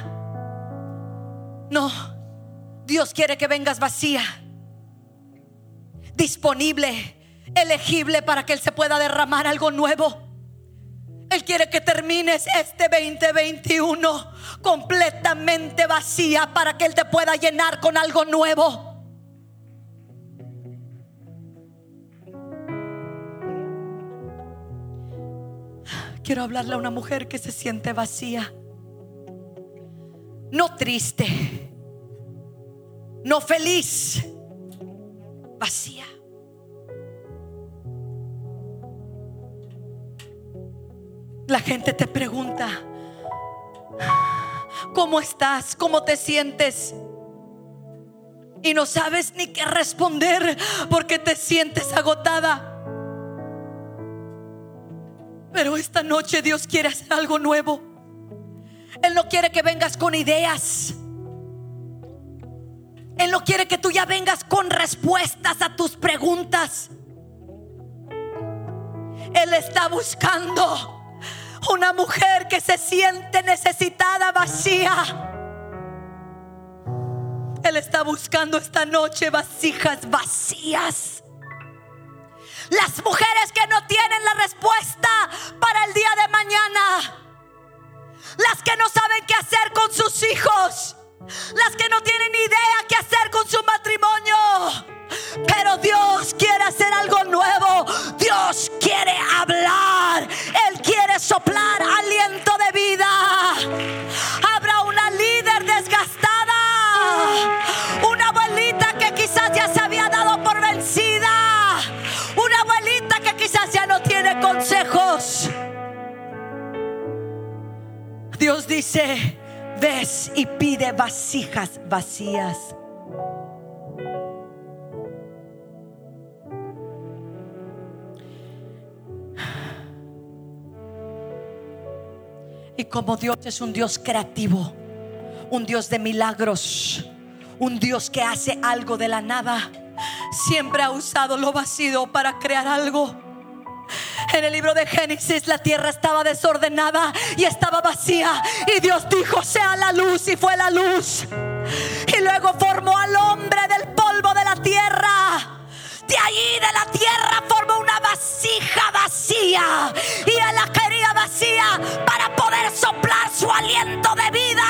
No, Dios quiere que vengas vacía, disponible, elegible para que Él se pueda derramar algo nuevo. Él quiere que termines este 2021 completamente vacía para que Él te pueda llenar con algo nuevo. Quiero hablarle a una mujer que se siente vacía, no triste, no feliz, vacía. La gente te pregunta, ¿cómo estás? ¿Cómo te sientes? Y no sabes ni qué responder porque te sientes agotada. Pero esta noche Dios quiere hacer algo nuevo. Él no quiere que vengas con ideas. Él no quiere que tú ya vengas con respuestas a tus preguntas. Él está buscando una mujer que se siente necesitada, vacía. Él está buscando esta noche vasijas vacías. Las mujeres que no tienen la respuesta para el día de mañana. Las que no saben qué hacer con sus hijos. Las que no tienen idea qué hacer con su matrimonio pero Dios quiere hacer algo nuevo. Dios quiere hablar. Él quiere soplar aliento de vida. Habrá una líder desgastada. Una abuelita que quizás ya se había dado por vencida. Una abuelita que quizás ya no tiene consejos. Dios dice, ves y pide vasijas vacías Y como Dios es un Dios creativo, un Dios de milagros, un Dios que hace algo de la nada, siempre ha usado lo vacío para crear algo. En el libro de Génesis la tierra estaba desordenada y estaba vacía. Y Dios dijo, sea la luz y fue la luz. Y luego formó al hombre del polvo de la tierra. De allí de la tierra formó vasija vacía. Y él la quería vacía para poder soplar su aliento de vida.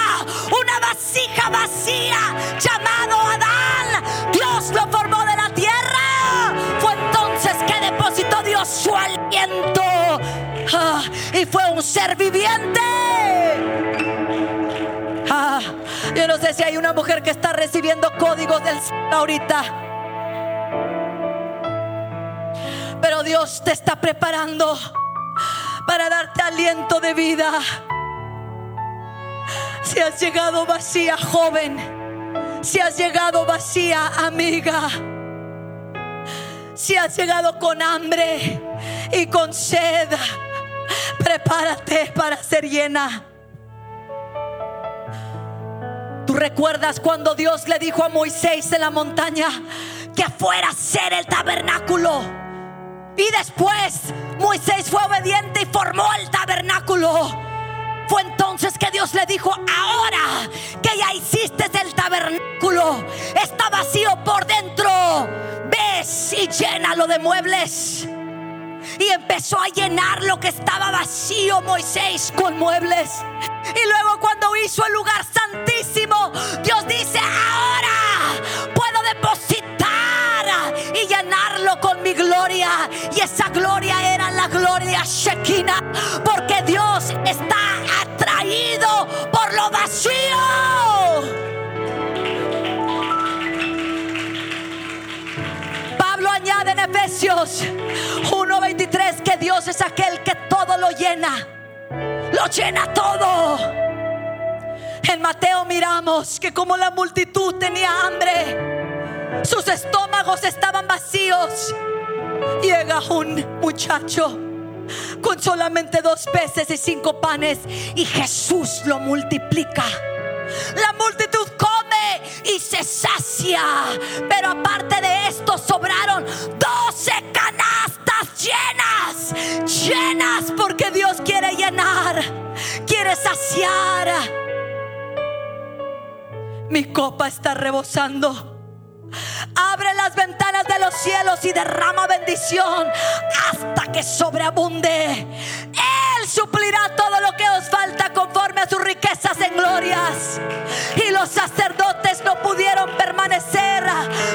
Una vasija vacía llamado Adán. Dios lo formó de la tierra. Fue entonces que depositó Dios su aliento. Ah, y fue un ser viviente. Ah, yo no sé si hay una mujer que está recibiendo códigos del cielo ahorita. Pero Dios te está preparando para darte aliento de vida. Si has llegado vacía, joven, si has llegado vacía, amiga, si has llegado con hambre y con sed, prepárate para ser llena. Tú recuerdas cuando Dios le dijo a Moisés en la montaña que fuera a ser el tabernáculo. Y después Moisés fue obediente y formó el tabernáculo. Fue entonces que Dios le dijo, ahora que ya hiciste el tabernáculo, está vacío por dentro, ves y llénalo de muebles. Y empezó a llenar lo que estaba vacío Moisés con muebles. Y luego cuando hizo el lugar santísimo, Dios dice, ahora puedo depositar Y esa gloria era la gloria Shekinah, porque Dios está atraído por lo vacío. Pablo añade en Efesios 1:23 que Dios es aquel que todo lo llena, lo llena todo. En Mateo miramos que como la multitud tenía hambre, sus estómagos estaban vacíos. Llega un muchacho con solamente dos peces y cinco panes y Jesús lo multiplica. La multitud come y se sacia. Pero aparte de esto sobraron doce canastas llenas. Llenas porque Dios quiere llenar. Quiere saciar. Mi copa está rebosando. Abre las ventanas de los cielos y derrama bendición hasta que sobreabunde. Él suplirá todo lo que os falta conforme a sus riquezas en glorias. Y los sacerdotes no pudieron permanecer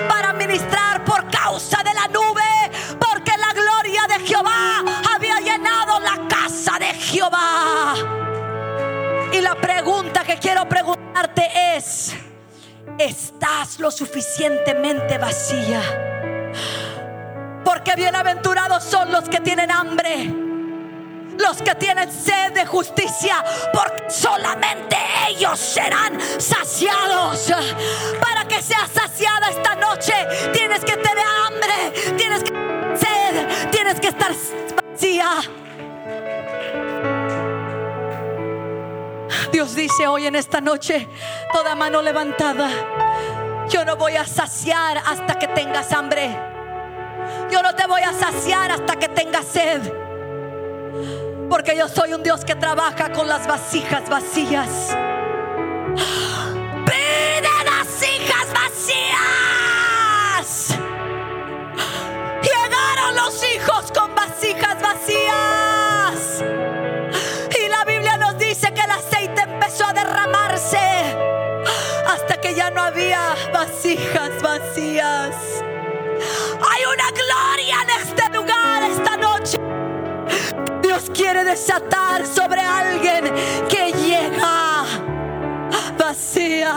para ministrar por causa de la nube, porque la gloria de Jehová había llenado la casa de Jehová. Y la pregunta que quiero preguntarte es, estás lo suficientemente vacía. Porque bienaventurados son los que tienen hambre, los que tienen sed de justicia, porque solamente ellos serán saciados. Para que seas saciada esta noche, tienes que tener hambre, tienes que sed, tienes que estar vacía. Dios dice hoy en esta noche, toda mano levantada, yo no voy a saciar hasta que tengas hambre. Yo no te voy a saciar hasta que tengas sed. Porque yo soy un Dios que trabaja con las vasijas vacías. Pide Hay una gloria en este lugar esta noche. Dios quiere desatar sobre alguien que llega vacía.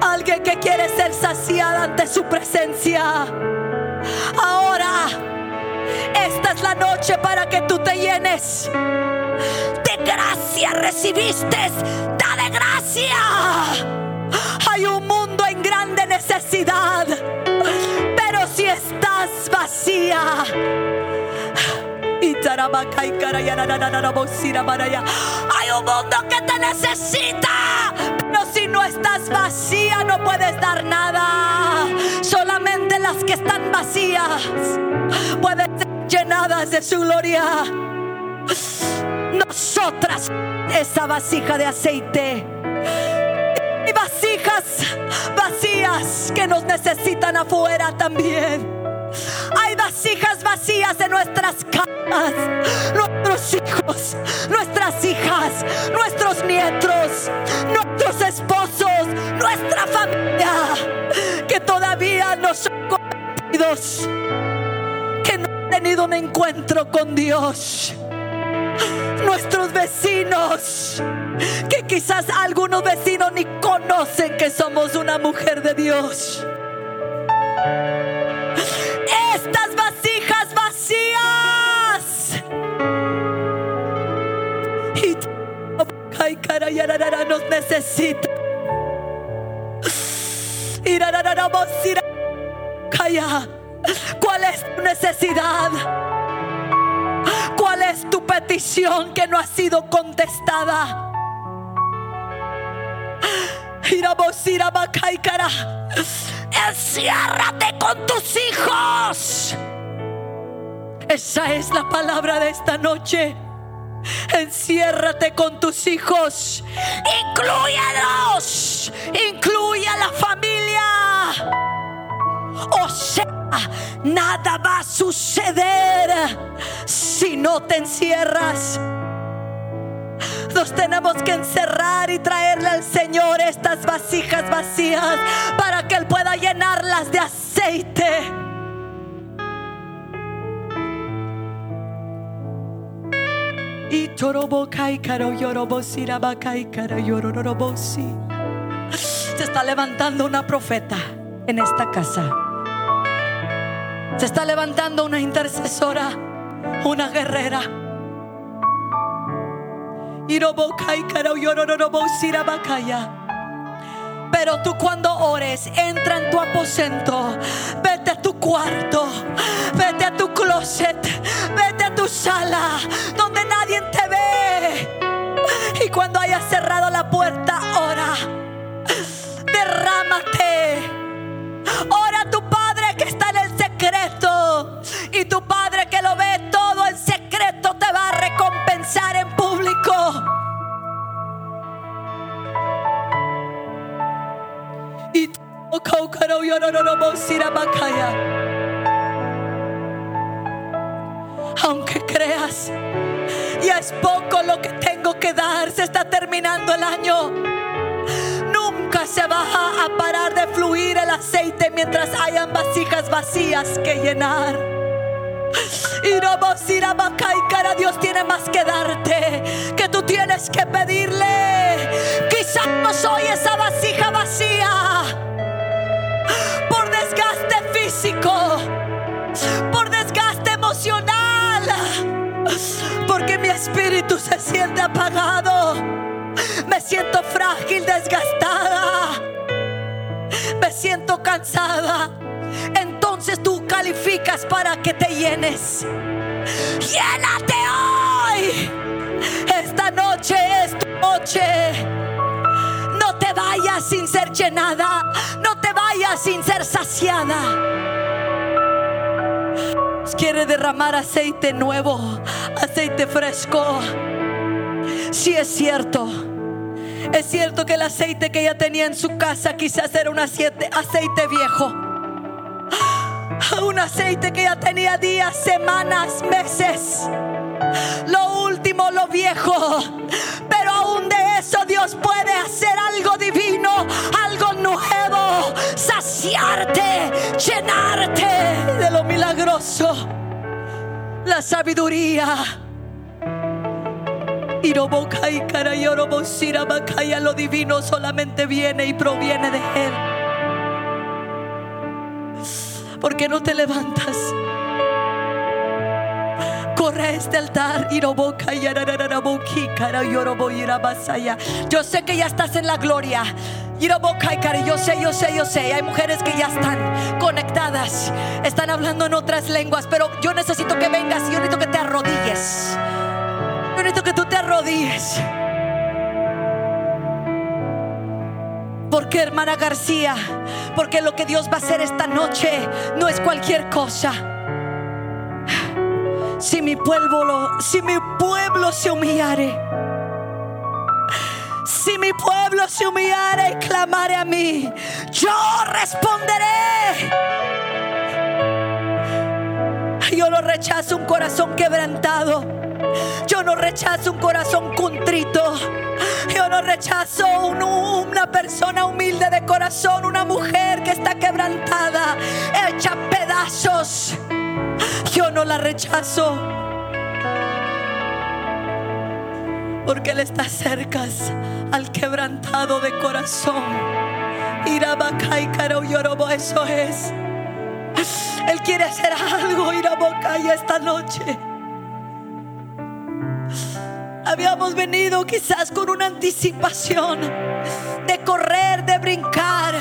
Alguien que quiere ser saciada ante su presencia. Ahora, esta es la noche para que tú te llenes. De gracia recibiste, da de gracia. Hay un mundo grande necesidad, pero si estás vacía, hay un mundo que te necesita. Pero si no estás vacía, no puedes dar nada. Solamente las que están vacías pueden ser llenadas de su gloria. Nosotras, esa vasija de aceite. Vasijas vacías que nos necesitan afuera también. Hay vasijas vacías en nuestras casas, nuestros hijos, nuestras hijas, nuestros nietos, nuestros esposos, nuestra familia, que todavía no son convertidos, que no han tenido un encuentro con Dios. Nuestros vecinos, que quizás algunos vecinos ni conocen que somos una mujer de Dios estas vasijas vacías. Y nos necesita. ¿Cuál es tu necesidad? ¿Cuál es tu petición que no ha sido contestada? Enciérrate con tus hijos. Esa es la palabra de esta noche. Enciérrate con tus hijos. Incluyelos. Incluye a la familia. O sea, nada va a suceder si no te encierras. Nos tenemos que encerrar y traerle al Señor estas vasijas vacías para que Él pueda llenarlas de aceite. Y Se está levantando una profeta en esta casa. Se está levantando una intercesora, una guerrera pero tú cuando ores, entra en tu aposento, vete a tu cuarto, vete a tu closet, vete a tu sala, donde nadie te ve. Y cuando hayas cerrado la puerta, ora, derrámate. Ora tu secreto. Y tu Padre que lo ve todo en secreto te va a recompensar en aunque creas, ya es poco lo que tengo que dar, se está terminando el año. Nunca se va a parar de fluir el aceite mientras hayan vasijas vacías que llenar. Y cara, Dios tiene más que darte, que tú tienes que pedirle. Quizás no soy esa vasija vacía por desgaste físico, por desgaste emocional, porque mi espíritu se siente apagado, me siento frágil, desgastada, me siento cansada. Entonces tú calificas para que te llenes. Llénate hoy. Esta noche es tu noche vayas sin ser llenada, no te vayas sin ser saciada. Quiere derramar aceite nuevo, aceite fresco. Si es cierto. Es cierto que el aceite que ella tenía en su casa quizás era un aceite, aceite viejo. Un aceite que ya tenía días, semanas, meses. Lo último, lo viejo. Pero aún de eso Dios puede hacer algo divino, algo nuevo. Saciarte, llenarte de lo milagroso. La sabiduría. Y lo divino solamente viene y proviene de Él. ¿Por qué no te levantas? corre a este altar. Yo sé que ya estás en la gloria. Yo sé, yo sé, yo sé. Hay mujeres que ya están conectadas, están hablando en otras lenguas, pero yo necesito que vengas y yo necesito que te arrodilles. Necesito que tú te arrodilles. Porque hermana García, porque lo que Dios va a hacer esta noche no es cualquier cosa. Si mi pueblo, lo- si mi pueblo se humillare, si mi pueblo se humillare y clamare a mí, yo responderé. Yo no rechazo un corazón quebrantado. Yo no rechazo un corazón contrito. Yo no rechazo un- una persona humilde de corazón, una mujer que está quebrantada, hecha pedazos. Yo no la rechazo. Porque Él está cerca al quebrantado de corazón. Irabakai karo yorobo, eso es. Él quiere hacer algo, Irabakai, esta noche. Habíamos venido quizás con una anticipación de correr, de brincar.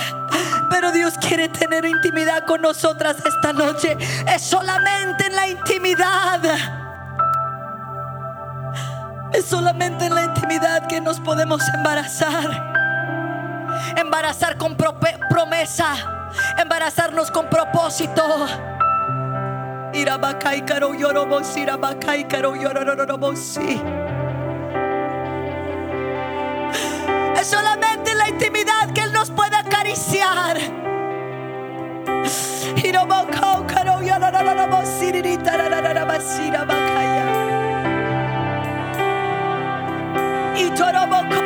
Pero Dios quiere tener intimidad con nosotras esta noche. Es solamente en la intimidad. Es solamente en la intimidad que nos podemos embarazar. Embarazar con promesa. Embarazarnos con propósito. Irabakai karo yorobos, irabakai karo yorororobosi. Solamente en la intimidad que Él nos puede acariciar. Iroboko karo yorororobosi, iritarararabasi, irabakaya. Itoroboko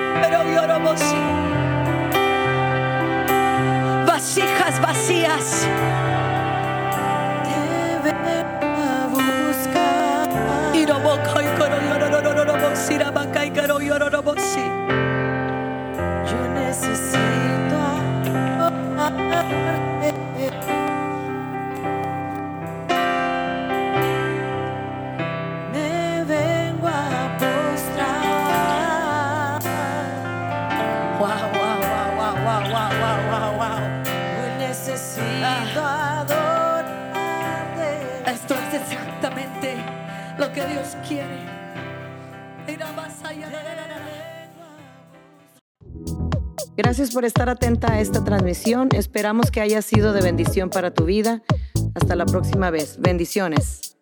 necesito. Me vengo a postrar. Wow, wow, wow, wow, wow, wow, wow, wow. Necesito ah. adorarte. Esto es exactamente lo que Dios quiere. Irá más allá. Gracias por estar atenta a esta transmisión. Esperamos que haya sido de bendición para tu vida. Hasta la próxima vez. Bendiciones.